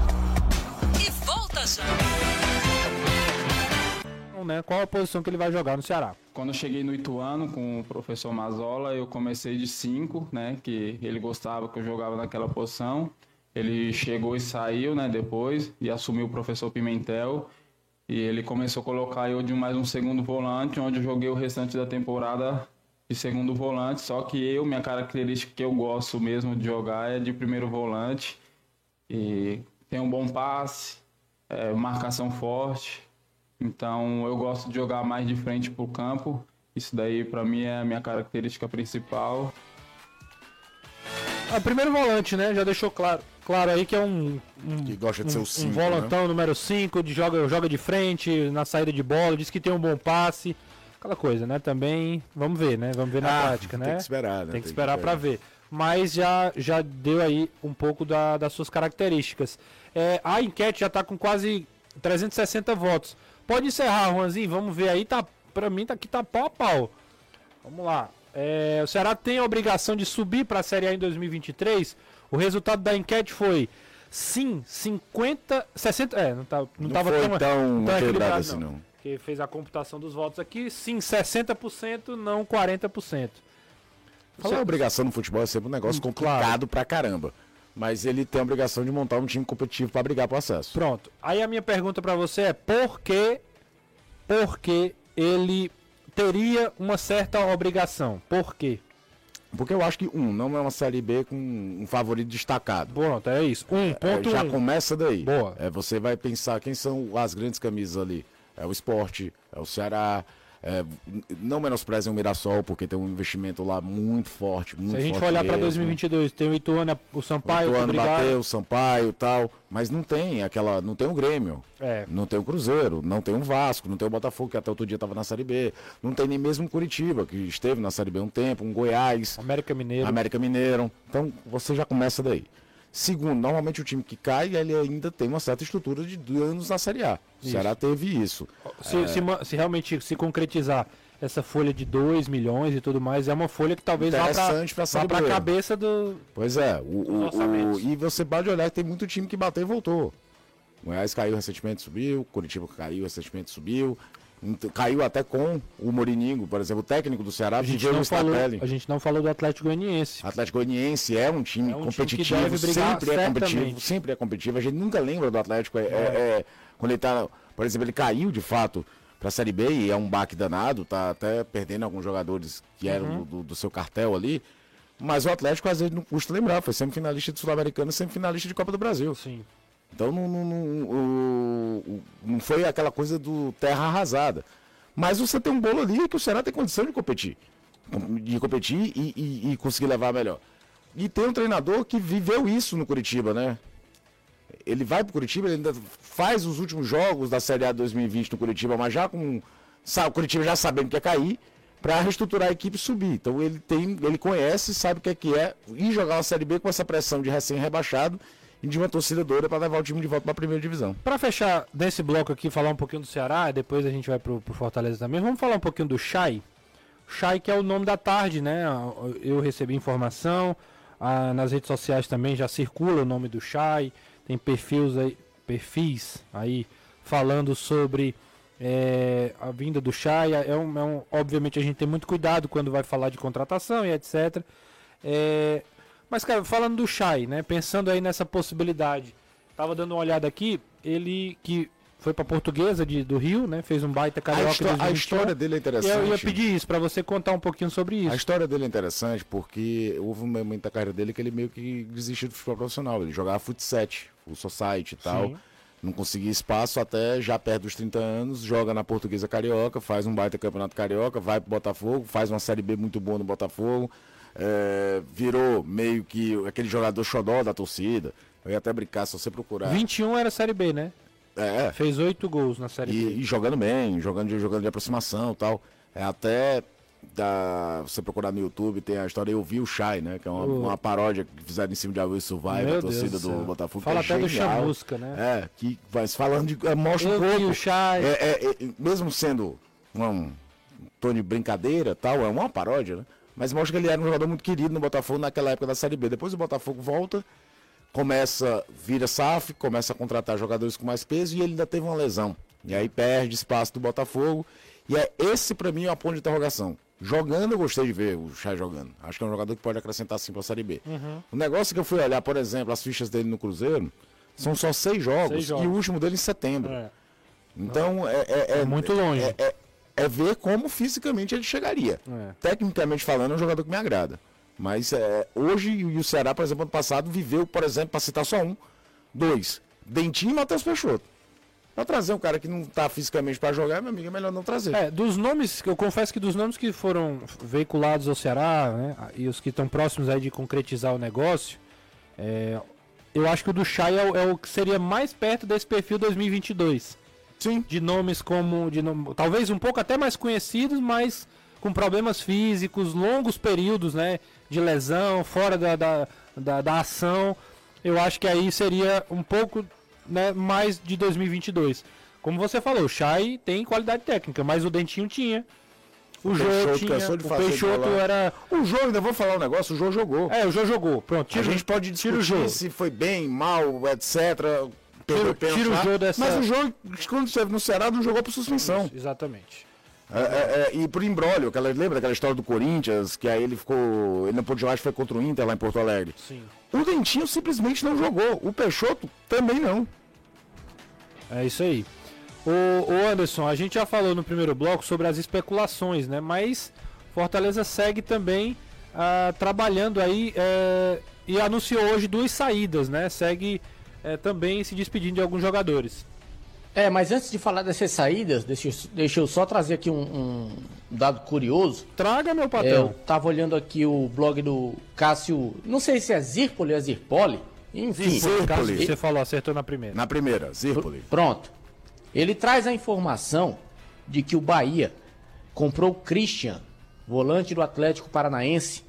Speaker 1: né, qual a posição que ele vai jogar no Ceará?
Speaker 5: Quando eu cheguei no Ituano com o professor Mazola, eu comecei de 5, né? Que ele gostava que eu jogava naquela posição. Ele chegou e saiu, né? Depois e assumiu o professor Pimentel. E ele começou a colocar eu de mais um segundo volante, onde eu joguei o restante da temporada de segundo volante. Só que eu, minha característica que eu gosto mesmo de jogar é de primeiro volante. E tem um bom passe, é, marcação forte. Então eu gosto de jogar mais de frente pro campo. Isso daí para mim é a minha característica principal.
Speaker 1: Ah, primeiro volante, né? Já deixou claro, claro aí que é um, um,
Speaker 6: Que gosta de ser
Speaker 1: um,
Speaker 6: o 5.
Speaker 1: um volantão número 5, de joga, joga de frente, na saída de bola, diz que tem um bom passe. Aquela coisa, né? Também, vamos ver, né? Vamos ver na prática, né?
Speaker 6: Ah, Tem que esperar, né?
Speaker 1: Tem que esperar pra ver. Mas já, já deu aí um pouco da- das suas características. É, a enquete já tá com quase 360 votos. Pode encerrar, Juanzinho. Vamos ver aí. Tá, pra mim, tá aqui tá pau a pau. Vamos lá. É, o Ceará tem a obrigação de subir para a Série A em 2023. O resultado da enquete foi sim, 50, 60, é, não, tá, não,
Speaker 6: Não
Speaker 1: tava
Speaker 6: foi
Speaker 1: tão,
Speaker 6: tão
Speaker 1: tão
Speaker 6: equilibrado assim,
Speaker 1: não.
Speaker 6: não.
Speaker 1: Que fez a computação dos votos aqui, sim, 60%, não 40%.
Speaker 6: Falar obrigação no futebol é sempre um negócio complicado
Speaker 1: claro.
Speaker 6: pra caramba. Mas ele tem a obrigação de montar um time competitivo pra brigar pro acesso.
Speaker 1: Pronto. Aí a minha pergunta para você é por que por que ele teria uma certa obrigação? Por quê?
Speaker 6: Porque eu acho que, um, não é uma Série B com um favorito destacado.
Speaker 1: Pronto, é isso. Um, ponto
Speaker 6: É, já
Speaker 1: um.
Speaker 6: começa daí.
Speaker 1: Boa.
Speaker 6: É, você vai pensar quem são as grandes camisas ali. É o esporte, é o Ceará. É, não menosprezem o Mirassol, porque tem um investimento lá muito forte. Muito
Speaker 1: Se a gente for olhar para
Speaker 6: mesmo.
Speaker 1: 2022, tem o Ituano, o Sampaio,
Speaker 6: o
Speaker 1: o
Speaker 6: ano
Speaker 1: Obrigado.
Speaker 6: bateu, o Sampaio e tal, mas não tem aquela, não tem o Grêmio,
Speaker 1: É.
Speaker 6: não tem o Cruzeiro, não tem o Vasco, não tem o Botafogo que até outro dia estava na Série B, não tem nem mesmo o Curitiba que esteve na Série B um tempo, um Goiás,
Speaker 1: América Mineiro.
Speaker 6: América Mineiro, então você já começa daí. Segundo, normalmente o time que cai ele ainda tem uma certa estrutura de anos na Série A. O. Ceará teve isso.
Speaker 1: Se, se ma- se realmente se concretizar essa folha de 2 milhões e tudo mais, é uma folha que talvez vá
Speaker 6: Interessante pra
Speaker 1: para a cabeça do.
Speaker 6: Pois é, o, o- o- e você pode olhar que tem muito time que bateu e voltou. O Goiás caiu recentemente, subiu. Curitiba caiu recentemente, subiu. Ent- Caiu até com o Moriningo, por exemplo, o técnico do Ceará
Speaker 1: A gente, não falou,
Speaker 6: Stapelli.
Speaker 1: a gente não falou do Atlético Goianiense.
Speaker 6: Atlético Goianiense é um time
Speaker 1: É um time
Speaker 6: competitivo,
Speaker 1: brigar
Speaker 6: sempre é competitivo, sempre é competitivo. A gente nunca lembra do Atlético. É, é- é- quando ele tá, por exemplo, ele caiu de fato para a Série B e é um baque danado, tá até perdendo alguns jogadores que eram
Speaker 1: Uhum.
Speaker 6: do, do- seu cartel ali. Mas o Atlético, às vezes, não custa lembrar, foi sempre finalista de Sul-Americana, sempre finalista de Copa do Brasil.
Speaker 1: Sim.
Speaker 6: Então não, não, não, o- o- não foi aquela coisa do terra arrasada. Mas você tem um bolo ali que o Ceará tem condição de competir. De competir e, e- e conseguir levar melhor. E tem um treinador que viveu isso no Curitiba, né? ele vai pro Curitiba, ele ainda faz os últimos jogos da Série A 2020 no Curitiba, mas já com. O Curitiba já sabendo que ia cair, para reestruturar a equipe e subir. Então ele tem, ele conhece, sabe o que é que é ir jogar uma Série B com essa pressão de recém-rebaixado e de uma torcida doida para levar o time de volta para a primeira divisão.
Speaker 1: Para fechar desse bloco aqui, falar um pouquinho do Ceará, depois a gente vai pro, pro Fortaleza também. Vamos falar um pouquinho do Chay. Chay que é o nome da tarde, né? Eu recebi informação, ah, nas redes sociais também já circula o nome do Chay, tem perfis aí, perfis aí falando sobre é, a vinda do Chay. É um, é um, obviamente a gente tem muito cuidado quando vai falar de contratação e etc. É, mas, cara, falando do Chay, né? Pensando aí nessa possibilidade. Tava dando uma olhada aqui, ele que foi para Portuguesa de, do Rio, né? Fez um baita carioca.
Speaker 6: A, a história dele é interessante.
Speaker 1: Eu ia pedir isso para você contar um pouquinho sobre isso.
Speaker 6: A história dele é interessante porque houve um momento da carreira dele que ele meio que desistiu do futebol profissional. Ele jogava futsal, o society e tal. Sim. Não conseguia espaço até já perto dos 30 anos, joga na Portuguesa Carioca, faz um baita campeonato carioca, vai pro Botafogo, faz uma série B muito boa no Botafogo é, virou meio que aquele jogador xodó da torcida. Eu ia até brincar, se você procurar.
Speaker 1: 21 era Série B, né?
Speaker 6: É.
Speaker 1: Fez oito gols na Série
Speaker 6: e,
Speaker 1: B.
Speaker 6: E jogando bem, jogando de, jogando de aproximação e tal. É até da, você procurar no YouTube, tem a história Eu Vi o Shai, né? Que é uma, uma paródia que fizeram em cima de Alves Survive, a torcida do Botafogo.
Speaker 1: Fala
Speaker 6: é
Speaker 1: até do Chamusca, né?
Speaker 6: É, que vai falando de. É, mostra
Speaker 1: Eu
Speaker 6: um pouco.
Speaker 1: Vi o Shai.
Speaker 6: É, é, é, mesmo sendo um, um tom de brincadeira tal, é uma paródia, né? Mas mostra que ele era um jogador muito querido no Botafogo naquela época da Série B. Depois o Botafogo volta, começa, vira SAF, começa a contratar jogadores com mais peso e ele ainda teve uma lesão. E aí perde espaço do Botafogo. E é esse para mim é o ponto de interrogação. Jogando, eu gostei de ver o Chay jogando. Acho que é um jogador que pode acrescentar sim para a Série B. Uhum. O negócio que eu fui olhar, por exemplo, as fichas dele no Cruzeiro, são só seis jogos, seis jogos. e o último dele em setembro. É. Então é, é,
Speaker 1: é, muito longe.
Speaker 6: É, é ver como fisicamente ele chegaria. É. Tecnicamente falando, é um jogador que me agrada. Mas é, hoje, e o Ceará, por exemplo, ano passado, viveu, por exemplo, para citar só um, dois, Dentinho e Matheus Peixoto. Para trazer um cara que não está fisicamente para jogar, meu amigo, é melhor não trazer.
Speaker 1: É, dos nomes, eu confesso que dos nomes que foram veiculados ao Ceará, né, e os que estão próximos aí de concretizar o negócio, é, eu acho que o do Chay é, é o que seria mais perto desse perfil 2022.
Speaker 6: Sim.
Speaker 1: De nomes como. De, talvez um pouco até mais conhecidos, mas com problemas físicos, longos períodos né, de lesão, fora da, da, da, da ação. Eu acho que aí seria um pouco né, mais de 2022. Como você falou, o Chay tem qualidade técnica, mas o Dentinho tinha. O Jô tinha,
Speaker 6: de o Peixoto era... O Jô, ainda vou falar um negócio, o Jô jogou.
Speaker 1: É, o Jô jogou. Pronto,
Speaker 6: tira, a gente pode discutir se foi bem, mal, etc
Speaker 1: tira, tira o jogo dessa...
Speaker 6: Mas o jogo, quando esteve no Ceará, não jogou por suspensão.
Speaker 1: Exatamente.
Speaker 6: É, é, é, e por embrólio, aquela, lembra daquela história do Corinthians, que aí ele ficou. Ele não pôde jogar, foi contra o Inter lá em Porto Alegre.
Speaker 1: Sim.
Speaker 6: O Dentinho simplesmente não jogou. O Peixoto também não.
Speaker 1: É isso aí. O, o Anderson, a gente já falou no primeiro bloco sobre as especulações, né? Mas Fortaleza segue também ah, trabalhando aí é, e anunciou hoje duas saídas, né? Segue é, também se despedindo de alguns jogadores.
Speaker 4: É, mas antes de falar dessas saídas, deixa, deixa eu só trazer aqui um, um dado curioso.
Speaker 1: Traga, meu patrão.
Speaker 4: É, eu tava olhando aqui o blog do Cássio, não sei se é Zirpoli ou é Zirpoli. Enfim,
Speaker 1: Zirpoli. Você falou, acertou na primeira.
Speaker 6: Na primeira, Zirpoli.
Speaker 4: Pronto. Ele traz a informação de que o Bahia comprou o Christian, volante do Atlético Paranaense,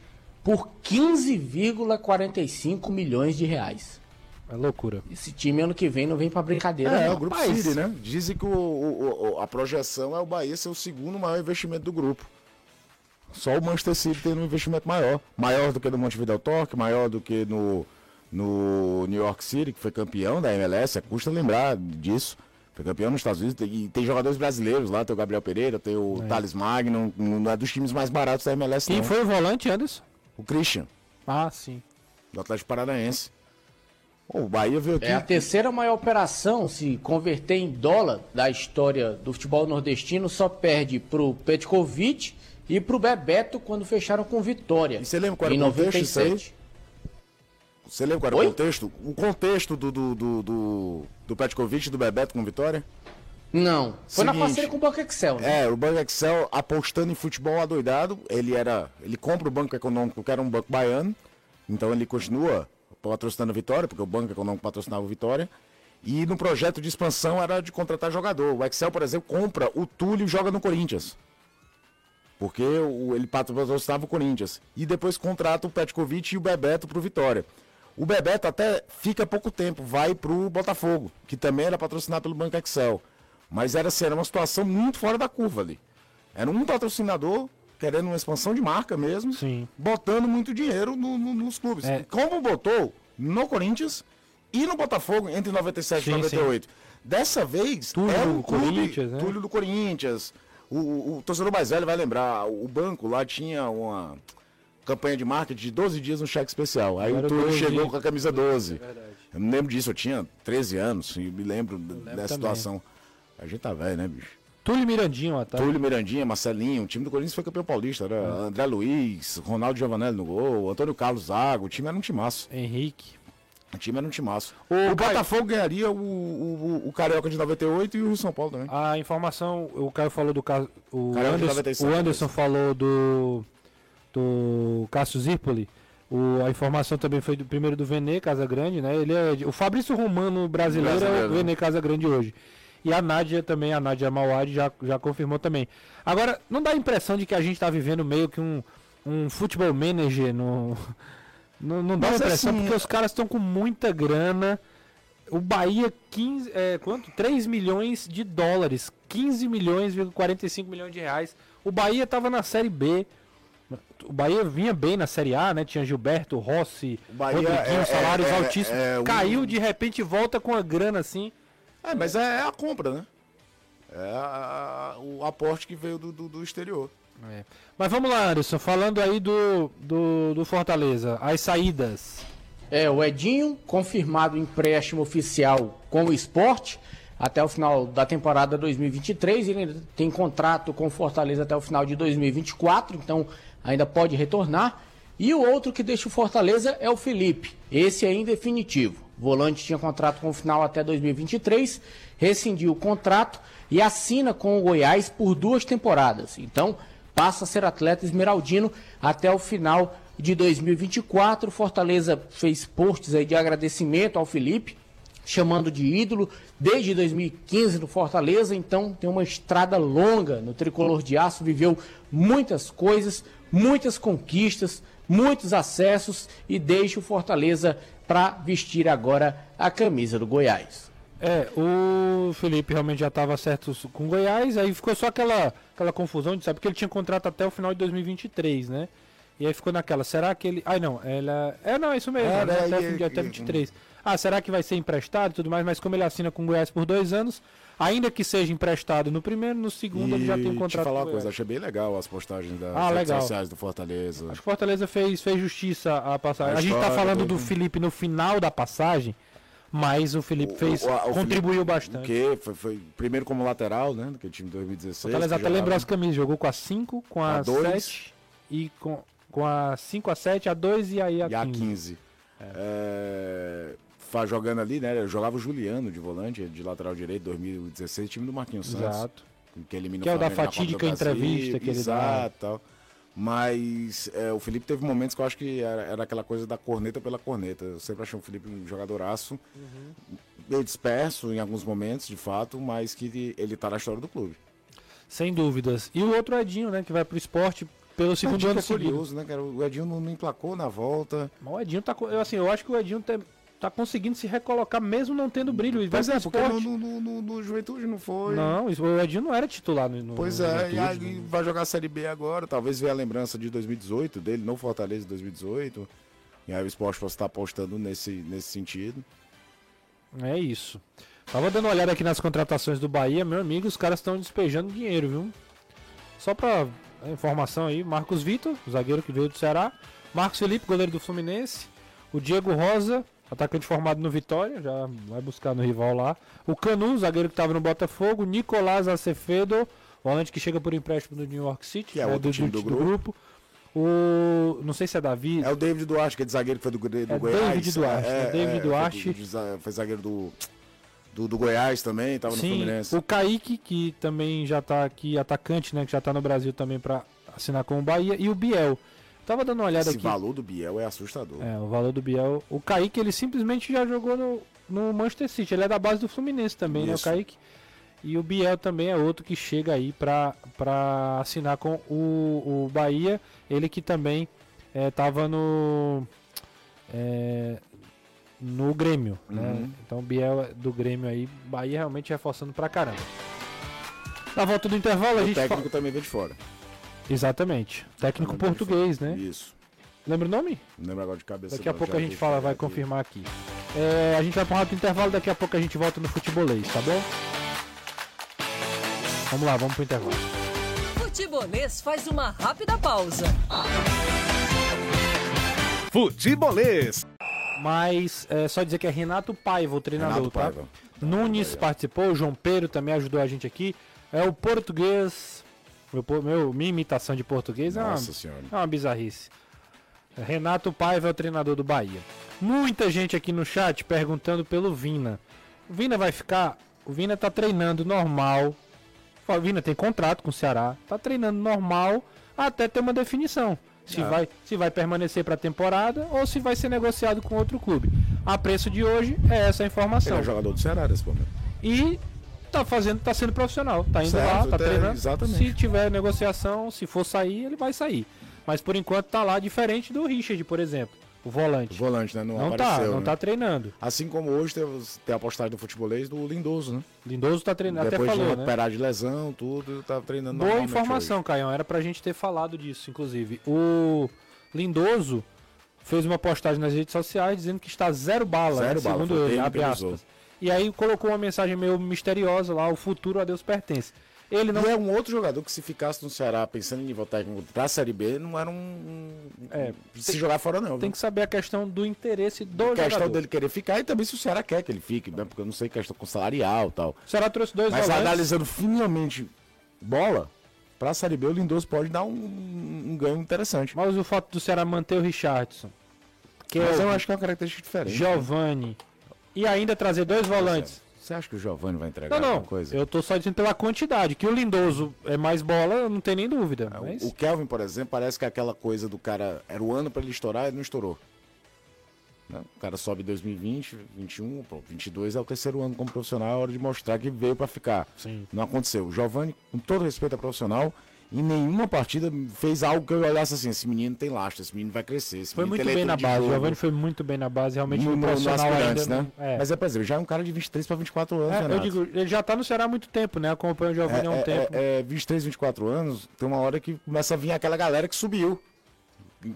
Speaker 4: por 15,45 milhões de reais.
Speaker 1: É loucura.
Speaker 4: Esse time ano que vem não vem pra brincadeira.
Speaker 6: É,
Speaker 4: não.
Speaker 6: é o Grupo Rapaz. City, né? Dizem que o, o, o, a projeção é o Bahia ser o segundo maior investimento do grupo. Só o Manchester City tem um investimento maior. Maior do que no Montevideo Torque, maior do que no, no New York City, que foi campeão da MLS. É custa lembrar disso. Foi campeão nos Estados Unidos. E tem jogadores brasileiros lá. Tem o Gabriel Pereira, tem o é. Thales Magno. Não é dos times mais baratos da MLS,
Speaker 1: Quem
Speaker 6: não.
Speaker 1: foi o volante, Anderson?
Speaker 6: O Christian.
Speaker 1: Ah, sim.
Speaker 6: Do Atlético Paranaense. O Bahia veio aqui.
Speaker 4: É a terceira maior operação, se converter em dólar da história do futebol nordestino, só perde pro Petkovic e pro Bebeto quando fecharam com Vitória.
Speaker 6: E você lembra qual era o contexto 97. Você lembra qual era Oi? o contexto? O contexto do, do, do, do, do Petkovic e do Bebeto com Vitória?
Speaker 4: Não. Foi Seguinte, na parceria com o Banco Excel,
Speaker 6: né? É, o Banco Excel apostando em futebol adoidado. Ele era. Ele compra o Banco Econômico, que era um banco baiano. Então ele continua patrocinando Vitória, porque o Banco Econômico patrocinava o Vitória. E no projeto de expansão era de contratar jogador. O Excel, por exemplo, compra o Túlio e joga no Corinthians. Porque o, ele patrocinava o Corinthians. E depois contrata o Petkovic e o Bebeto pro Vitória. O Bebeto até fica pouco tempo, vai pro Botafogo, que também era patrocinado pelo Banco Excel. Mas era, assim, era uma situação muito fora da curva ali. Era um patrocinador querendo uma expansão de marca mesmo,
Speaker 1: Sim.
Speaker 6: botando muito dinheiro no- no- nos clubes.
Speaker 1: É.
Speaker 6: Como botou no Corinthians e no Botafogo entre 97
Speaker 1: Sim,
Speaker 6: e 98. Dessa vez,
Speaker 1: Túlio
Speaker 6: é um clube,
Speaker 1: Corinthians, né?
Speaker 6: Túlio do Corinthians. O, o- o torcedor mais velho vai lembrar, o banco lá tinha uma campanha de marketing de 12 dias no cheque especial. Aí
Speaker 1: Era
Speaker 6: o Túlio
Speaker 1: 12.
Speaker 6: chegou com a camisa 12. Eu me lembro disso, eu tinha 13 anos e me lembro, dessa situação. A gente tá velho, né, bicho?
Speaker 1: Túlio Mirandinho, ó, tá?
Speaker 6: Túlio Mirandinha, Marcelinho, o time do Corinthians foi campeão paulista. Era André Luiz, Ronaldo Giovanelli no gol, Antônio Carlos Zago, o time era um timaço.
Speaker 1: Henrique.
Speaker 6: O time era um timaço.
Speaker 1: O
Speaker 6: O,
Speaker 1: Caio-
Speaker 6: Botafogo ganharia o, o, o- Carioca de 98 e o São Paulo também.
Speaker 1: A informação, o Caio falou do caso. O Anderson,
Speaker 6: 97,
Speaker 1: o Anderson falou do. Do Cássio Zirpoli. O, a informação também foi do primeiro do Vene Casa Grande, né? Ele é, o Fabrício Romano brasileiro, é
Speaker 6: Brasileiro.
Speaker 1: o Vene Casa Grande hoje. E a Nádia também, a Nádia Mauad já, já confirmou também. Agora, não dá a impressão de que a gente está vivendo meio que um, um futebol manager no. Não, não dá a
Speaker 6: Mas
Speaker 1: impressão
Speaker 6: assim,
Speaker 1: porque os caras estão com muita grana. O Bahia, 15, é, quanto? 3 milhões de dólares. 15 milhões, 45 milhões de reais. O Bahia estava na Série B. O Bahia vinha bem na Série A, né? Tinha Gilberto, Rossi, Rodriguinho,
Speaker 6: é-
Speaker 1: salários
Speaker 6: é- é-
Speaker 1: altíssimos.
Speaker 6: é um-
Speaker 1: Caiu, de repente volta com a grana assim.
Speaker 6: É, mas é, é a compra, né? É a- a- o aporte que veio do, do, do exterior.
Speaker 1: Mas vamos lá, Anderson. Falando aí do, do, do Fortaleza. As saídas.
Speaker 4: É, o Edinho, confirmado empréstimo oficial com o esporte até o final da temporada 2023. Ele ainda tem contrato com o Fortaleza até o final de 2024, então ainda pode retornar. E o outro que deixa o Fortaleza é o Felipe. Esse é em definitivo. Volante tinha contrato com o final até 2023, rescindiu o contrato e assina com o Goiás por duas temporadas. Então, passa a ser atleta esmeraldino até o final de 2024. Fortaleza fez posts aí de agradecimento ao Felipe, chamando de ídolo desde 2015 no Fortaleza, então tem uma estrada longa no tricolor de aço, viveu muitas coisas, muitas conquistas, muitos acessos e deixa o Fortaleza para vestir agora a camisa do Goiás.
Speaker 1: É, o Felipe realmente já estava certo com o Goiás, aí ficou só aquela, aquela confusão de sabe que ele tinha contrato até o final de 2023, né? E aí ficou naquela, será que ele. Ai não, ela. É, não, é isso mesmo,
Speaker 6: É,
Speaker 1: né? até, o
Speaker 6: e-
Speaker 1: fim de, até
Speaker 6: e-
Speaker 1: 23. Ah, será que vai ser emprestado e tudo mais? Mas como ele assina com o Goiás por dois anos, ainda que seja emprestado no primeiro, no segundo ele já tem um
Speaker 6: te
Speaker 1: contrato
Speaker 6: falar
Speaker 1: com
Speaker 6: uma
Speaker 1: o
Speaker 6: coisa, achei bem legal as postagens das
Speaker 1: Ah,
Speaker 6: redes sociais do Fortaleza.
Speaker 1: Acho que o Fortaleza fez, fez justiça à passagem.
Speaker 6: A
Speaker 1: A, gente tá
Speaker 6: história
Speaker 1: falando do. Felipe no final da passagem, mas o Felipe fez,
Speaker 6: O- o- o
Speaker 1: contribuiu
Speaker 6: Felipe-
Speaker 1: bastante.
Speaker 6: O quê? Foi, foi primeiro como lateral, né? Do time de 2016.
Speaker 1: Fortaleza
Speaker 6: que
Speaker 1: até lembrou as camisas, jogou com a 5, com a
Speaker 6: A dois.
Speaker 1: 7 e com, com a 5, a 7, a 2 e aí a
Speaker 6: E a
Speaker 1: 15.
Speaker 6: 15. É, fa- jogando ali, né? Eu jogava o Juliano de volante, de lateral direito, 2016, time do Marquinhos Santos.
Speaker 1: Exato.
Speaker 6: Que, eliminou
Speaker 1: Que é o da fatídica entrevista que ele dá.
Speaker 6: Exato, tal. Mas é, o Felipe teve momentos que eu acho que era, era aquela coisa da corneta pela corneta. Eu sempre achei o Felipe um jogadoraço,
Speaker 1: Uhum.
Speaker 6: meio disperso em alguns momentos, de fato, mas que ele, ele tá na história do clube.
Speaker 1: Sem dúvidas. E o outro Edinho, né, que vai pro esporte pelo segundo
Speaker 6: Edinho
Speaker 1: ano
Speaker 6: é
Speaker 1: seguido.
Speaker 6: curioso, né, cara? O Edinho não, não emplacou na volta.
Speaker 1: Mas o Edinho tá. Eu, assim, eu acho que o Edinho tá, tá conseguindo se recolocar mesmo não tendo brilho. E vai
Speaker 6: Mas
Speaker 1: pro
Speaker 6: é, porque no, no, no- no Juventude não foi.
Speaker 1: Não, o Edinho não era titular no.
Speaker 6: Pois é, e aí vai jogar a Série B agora, talvez ver a lembrança de 2018 dele no Fortaleza de 2018. E aí o esporte possa estar apostando nesse, nesse sentido.
Speaker 1: É isso. Tava dando uma olhada aqui nas contratações do Bahia, meu amigo, os caras estão despejando dinheiro, viu? Só pra informação aí, Marcos Vitor, zagueiro que veio do Ceará, Marcos Felipe, goleiro do Fluminense, o Diego Rosa, atacante formado no Vitória, já vai buscar no rival lá, o Canu, zagueiro que estava no Botafogo, Nicolás Acevedo, volante que chega por empréstimo do New York City,
Speaker 6: Que é
Speaker 1: né,
Speaker 6: outro time do grupo.
Speaker 1: O não sei se é Davi,
Speaker 6: É o David Duarte, que é de zagueiro que foi do, do
Speaker 1: É
Speaker 6: Goiás.
Speaker 1: David Duarte, é David
Speaker 6: foi
Speaker 1: Duarte.
Speaker 6: do- de za- Foi zagueiro do, do, do Goiás também, tava no Fluminense.
Speaker 1: o Kaique, que também já tá aqui, atacante, né? Que já tá no Brasil também para assinar com o Bahia. E o Biel, Tava dando uma olhada
Speaker 6: Esse
Speaker 1: aqui.
Speaker 6: valor do Biel é assustador.
Speaker 1: É, o valor do Biel. O Kaique, ele simplesmente já jogou no, no Manchester City. Ele é da base do Fluminense também, né, o
Speaker 6: Isso.
Speaker 1: Kaique? E o Biel também é outro que chega aí pra, pra assinar com o, o Bahia. Ele que também é, tava no. é, no Grêmio, né?
Speaker 6: Uhum.
Speaker 1: Então o Biel do Grêmio aí, Bahia realmente reforçando pra caramba. Na volta do intervalo a
Speaker 6: o
Speaker 1: gente
Speaker 6: técnico
Speaker 1: fala...
Speaker 6: também veio de fora.
Speaker 1: Exatamente. Técnico português, né?
Speaker 6: Isso.
Speaker 1: Lembra o nome?
Speaker 6: Não lembro agora de cabeça.
Speaker 1: Daqui a pouco a gente fala, vai
Speaker 6: aqui.
Speaker 1: confirmar aqui. É, a gente vai para um rápido intervalo, daqui a pouco a gente volta no futebolês, tá bom? Vamos lá, vamos pro intervalo.
Speaker 2: Futebolês faz uma rápida pausa.
Speaker 3: Futebolês.
Speaker 1: Mas é só dizer que é Renato Paiva, o treinador,
Speaker 6: Renato
Speaker 1: tá?
Speaker 6: Paiva.
Speaker 1: Nunes participou, o João Pedro também ajudou a gente aqui. É o português. Meu, meu- minha imitação de português é uma, é uma bizarrice. Renato Paiva é o treinador do Bahia. Muita gente aqui no chat perguntando pelo Vina. O Vina vai ficar. O Vina tá treinando normal. O Vina tem contrato com o Ceará. Tá treinando normal até ter uma definição. Se,
Speaker 6: Ah.
Speaker 1: vai, se vai permanecer para a temporada ou se vai ser negociado com outro clube. A preço de hoje é essa a
Speaker 6: Ele
Speaker 1: informação.
Speaker 6: é jogador do Ceará nesse momento.
Speaker 1: E tá fazendo, tá sendo profissional, tá indo
Speaker 6: Certo,
Speaker 1: lá, tá
Speaker 6: é,
Speaker 1: treinando.
Speaker 6: exatamente.
Speaker 1: Se tiver negociação, se for sair, ele vai sair. Mas por enquanto tá lá diferente do Richard, por exemplo, o
Speaker 6: O
Speaker 1: volante.
Speaker 6: volante, né? Não,
Speaker 1: não tá,
Speaker 6: apareceu.
Speaker 1: não
Speaker 6: né?
Speaker 1: tá treinando.
Speaker 6: Assim como hoje tem, tem a postagem do futebolês do Lindoso, né?
Speaker 1: Lindoso tá treinando, até
Speaker 6: Depois de
Speaker 1: falou, né?
Speaker 6: recuperar de lesão, tudo, tá treinando
Speaker 1: Boa informação, Caião. Era pra gente ter falado disso, inclusive. O Lindoso fez uma postagem nas redes sociais dizendo que está zero bala,
Speaker 6: Zero
Speaker 1: né,
Speaker 6: bala,
Speaker 1: segundo ele, abre aspas. E aí colocou uma mensagem meio misteriosa lá, o futuro a Deus pertence. Ele não
Speaker 6: é um outro jogador que se ficasse no Ceará pensando em nível técnico pra Série B, não era um... um-
Speaker 1: É,
Speaker 6: se jogar fora não.
Speaker 1: tem
Speaker 6: viu?
Speaker 1: que saber a questão do interesse do
Speaker 6: A questão
Speaker 1: jogador.
Speaker 6: dele querer ficar e também se o Ceará quer que ele fique, né? Porque eu não sei questão com salarial e tal.
Speaker 1: O Ceará trouxe dois
Speaker 6: Mas
Speaker 1: volantes.
Speaker 6: analisando finamente bola, pra Série B o Lindoso pode dar um, um ganho interessante.
Speaker 1: Mas o fato do Ceará manter o Richardson, que
Speaker 6: Mas
Speaker 1: é
Speaker 6: eu acho que é uma característica diferente.
Speaker 1: Giovani, e ainda trazer dois volantes.
Speaker 6: Você acha que o Giovanni vai entregar
Speaker 1: Não, não.
Speaker 6: alguma coisa?
Speaker 1: Eu tô só dizendo pela quantidade. Que o Lindoso é mais bola, não tenho nem dúvida.
Speaker 6: Ah,
Speaker 1: Mas...
Speaker 6: O Kelvin, por exemplo, parece que é aquela coisa do cara. Era o ano pra ele estourar e não estourou. Né? O cara sobe em 2020, 21, pô, 22 é o terceiro ano como profissional, é hora de mostrar que veio pra ficar.
Speaker 1: Sim.
Speaker 6: Não aconteceu. O Giovanni, com todo respeito a profissional, em nenhuma partida fez algo que eu olhasse assim: esse menino tem lastro, esse menino vai crescer.
Speaker 1: Foi muito bem na base. O
Speaker 6: jogo.
Speaker 1: Giovani foi muito bem na base. Realmente
Speaker 6: no,
Speaker 1: no profissional ainda.
Speaker 6: né?
Speaker 1: não- É.
Speaker 6: Mas é, por exemplo, já é um cara de 23 para 24 anos,
Speaker 1: É, eu digo, ele já tá no Ceará há muito tempo, né? Acompanha o Giovani há um
Speaker 6: é,
Speaker 1: tempo.
Speaker 6: é, é, 23, 24 anos, tem uma hora que começa a vir aquela galera que subiu.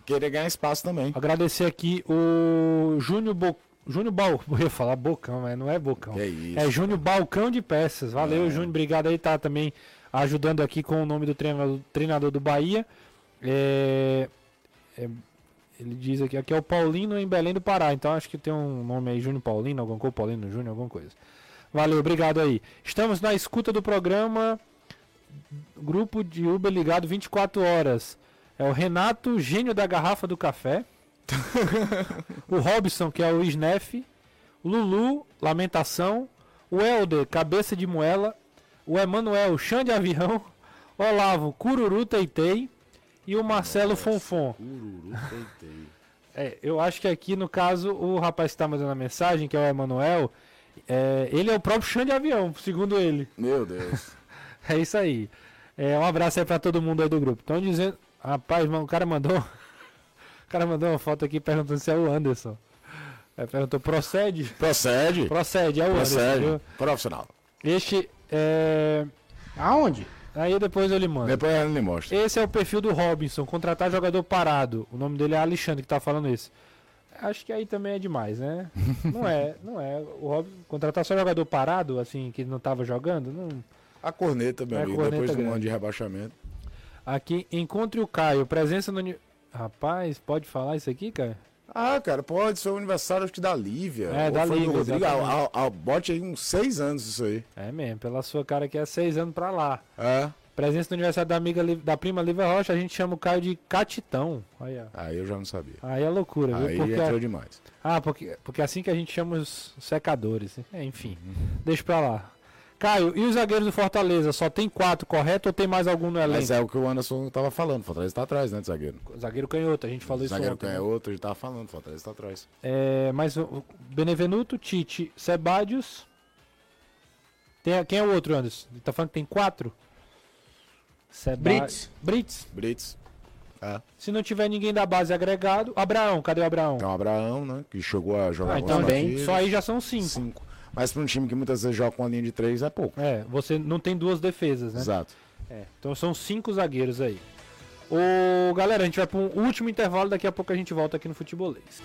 Speaker 6: Querer ganhar espaço também.
Speaker 1: Agradecer aqui o Júnior Bo... Júnior Bal... Eu ia falar Bocão, mas não é Bocão.
Speaker 6: É isso.
Speaker 1: É Júnior Balcão de Peças. Valeu, Júnior. Obrigado aí, tá também ajudando aqui com o nome do treinador, treinador do Bahia. É, é, ele diz aqui, aqui é o Paulino em Belém do Pará. Então acho que tem um nome aí, Júnior Paulino, alguma coisa, Paulino Júnior, alguma coisa. Valeu, obrigado aí. Estamos na escuta do programa Grupo de Uber ligado 24 horas. É o Renato, gênio da garrafa do café. o Robson, que é o Snef. Lulu, lamentação. O Helder, cabeça de moela. O Emanuel, chão de avião. Olavo, cururu teitei. E o Marcelo Fonfon. É, eu acho que aqui no caso o rapaz que está mandando a mensagem, que é o Emanuel, é, ele é o próprio chão de avião, segundo ele.
Speaker 6: Meu Deus.
Speaker 1: É isso aí. É, um abraço aí pra todo mundo aí do grupo. Estão dizendo. Rapaz, mano, o cara mandou. O cara mandou uma foto aqui perguntando se é o Anderson. É, perguntou, procede?
Speaker 6: Procede.
Speaker 1: Procede, é o Anderson.
Speaker 6: Procede.
Speaker 1: viu?
Speaker 6: Profissional.
Speaker 1: Este é.
Speaker 4: Aonde?
Speaker 1: Aí depois eu lhe mando.
Speaker 6: Depois ele mostra.
Speaker 1: Esse é o perfil do Robinson, contratar jogador parado. O nome dele é Alexandre que tá falando isso. Acho que aí também é demais, né? Não é, não é. O Robinson, contratar só jogador parado, assim, que não tava jogando, não.
Speaker 6: A corneta, meu
Speaker 1: É,
Speaker 6: amigo.
Speaker 1: corneta
Speaker 6: Depois do ano de rebaixamento.
Speaker 1: Aqui, encontre o Caio, presença no. Rapaz, pode falar isso aqui, Caio?
Speaker 6: Ah, cara, pode ser o aniversário acho que da Lívia.
Speaker 1: É, da
Speaker 6: foi do
Speaker 1: Lívia,
Speaker 6: Rodrigo.
Speaker 1: exatamente.
Speaker 6: Ah, ah, ah, bote aí uns seis anos isso aí.
Speaker 1: É mesmo, pela sua cara que é seis anos pra lá.
Speaker 6: É.
Speaker 1: Presença no aniversário da amiga da prima Lívia Rocha, a gente chama o Caio de Catitão. Olha.
Speaker 6: Aí eu já não sabia.
Speaker 1: Aí é loucura, viu?
Speaker 6: Aí
Speaker 1: Porque,
Speaker 6: entrou demais.
Speaker 1: ah, porque, porque é assim que a gente chama os secadores. É, enfim, deixa pra lá. Caio, e os zagueiros do Fortaleza? Só tem quatro, correto? Ou tem mais algum no elenco?
Speaker 6: Mas é o que o Anderson tava falando. Fortaleza tá atrás, né, de zagueiro.
Speaker 1: Zagueiro canhoto, a gente falou isso
Speaker 6: Zagueiro
Speaker 1: ontem. né?
Speaker 6: canhoto, a gente tava falando. Fortaleza tá atrás.
Speaker 1: É, mas Benevenuto, Tite, Sebadios. Tem, quem é o outro, Anderson? Ele tá falando que tem quatro? Seba...
Speaker 4: Brits.
Speaker 1: Brits.
Speaker 6: Brits. É.
Speaker 1: Se não tiver ninguém da base agregado. Abraão, cadê o Abraão?
Speaker 6: Tem o Abraão, né? Que chegou a jogar
Speaker 1: Ah, então
Speaker 4: bem.
Speaker 1: Só aí já são cinco.
Speaker 6: cinco. Mas pra um time que muitas vezes joga com a linha de três é pouco.
Speaker 1: É, você não tem duas defesas, né?
Speaker 6: Exato.
Speaker 1: É, então são cinco zagueiros aí. Ô, galera, a gente vai para um último intervalo, daqui a pouco a gente volta aqui no Futebolês.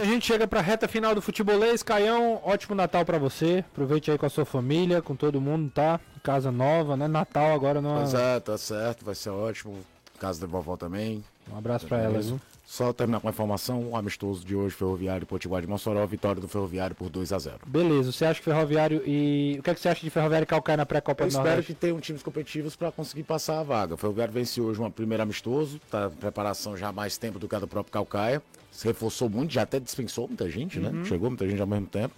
Speaker 1: A gente chega para a reta final do Futebolês. Caião, ótimo Natal para você. Aproveite aí com a sua família, com todo mundo, tá? Casa nova, né? Natal agora não
Speaker 6: Pois é, tá certo, vai ser ótimo. Casa da vovó também.
Speaker 1: Um abraço para ela, viu?
Speaker 6: Só terminar com a informação, o amistoso de hoje, Ferroviário e Potiguar de Mossoró, vitória do Ferroviário por 2 a 0
Speaker 1: Beleza, você acha que Ferroviário e. O que, é que você acha de Ferroviário e Calcaia na pré-Copa
Speaker 6: Eu
Speaker 1: do
Speaker 6: espero que tenham times competitivos para conseguir passar a vaga. O Ferroviário venceu hoje uma primeira amistoso, tá em preparação já há mais tempo do que a do próprio Calcaia. Se reforçou muito, já até dispensou muita gente, né? Chegou muita gente ao mesmo tempo.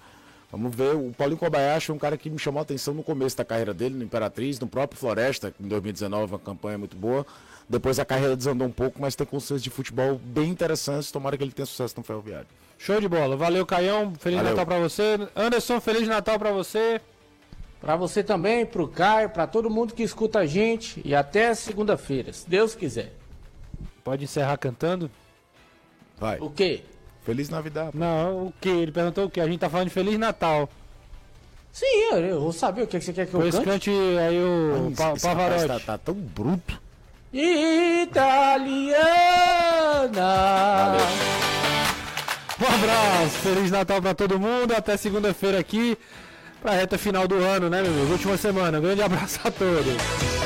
Speaker 6: Vamos ver, o Paulinho Kobayashi é um cara que me chamou a atenção no começo da carreira dele, no Imperatriz, no próprio Floresta, em 2019, uma campanha muito boa. Depois a carreira desandou um pouco, mas tem conceitos de futebol bem interessantes. Tomara que ele tenha sucesso no Ferroviário.
Speaker 1: Show de bola. Valeu, Caião. Feliz
Speaker 6: Valeu.
Speaker 1: Natal para você. Anderson, Feliz Natal para você.
Speaker 4: Pra você também, pro Caio, pra todo mundo que escuta a gente. E até segunda-feira, se Deus quiser.
Speaker 1: Pode encerrar cantando?
Speaker 6: Vai.
Speaker 4: O quê?
Speaker 6: Feliz Navidade.
Speaker 1: Não, o que? Ele perguntou o que? A gente tá falando de Feliz Natal.
Speaker 4: Sim, eu, eu vou saber o que, que você quer que eu
Speaker 1: Pois
Speaker 4: cante.
Speaker 1: cante aí o pa Pavarotti.
Speaker 6: tá, tá tão bruto.
Speaker 4: Italiana.
Speaker 1: Um abraço, Feliz Natal pra todo mundo. Até segunda-feira aqui pra reta final do ano, né, meu amigo? Última semana. Um grande abraço a todos.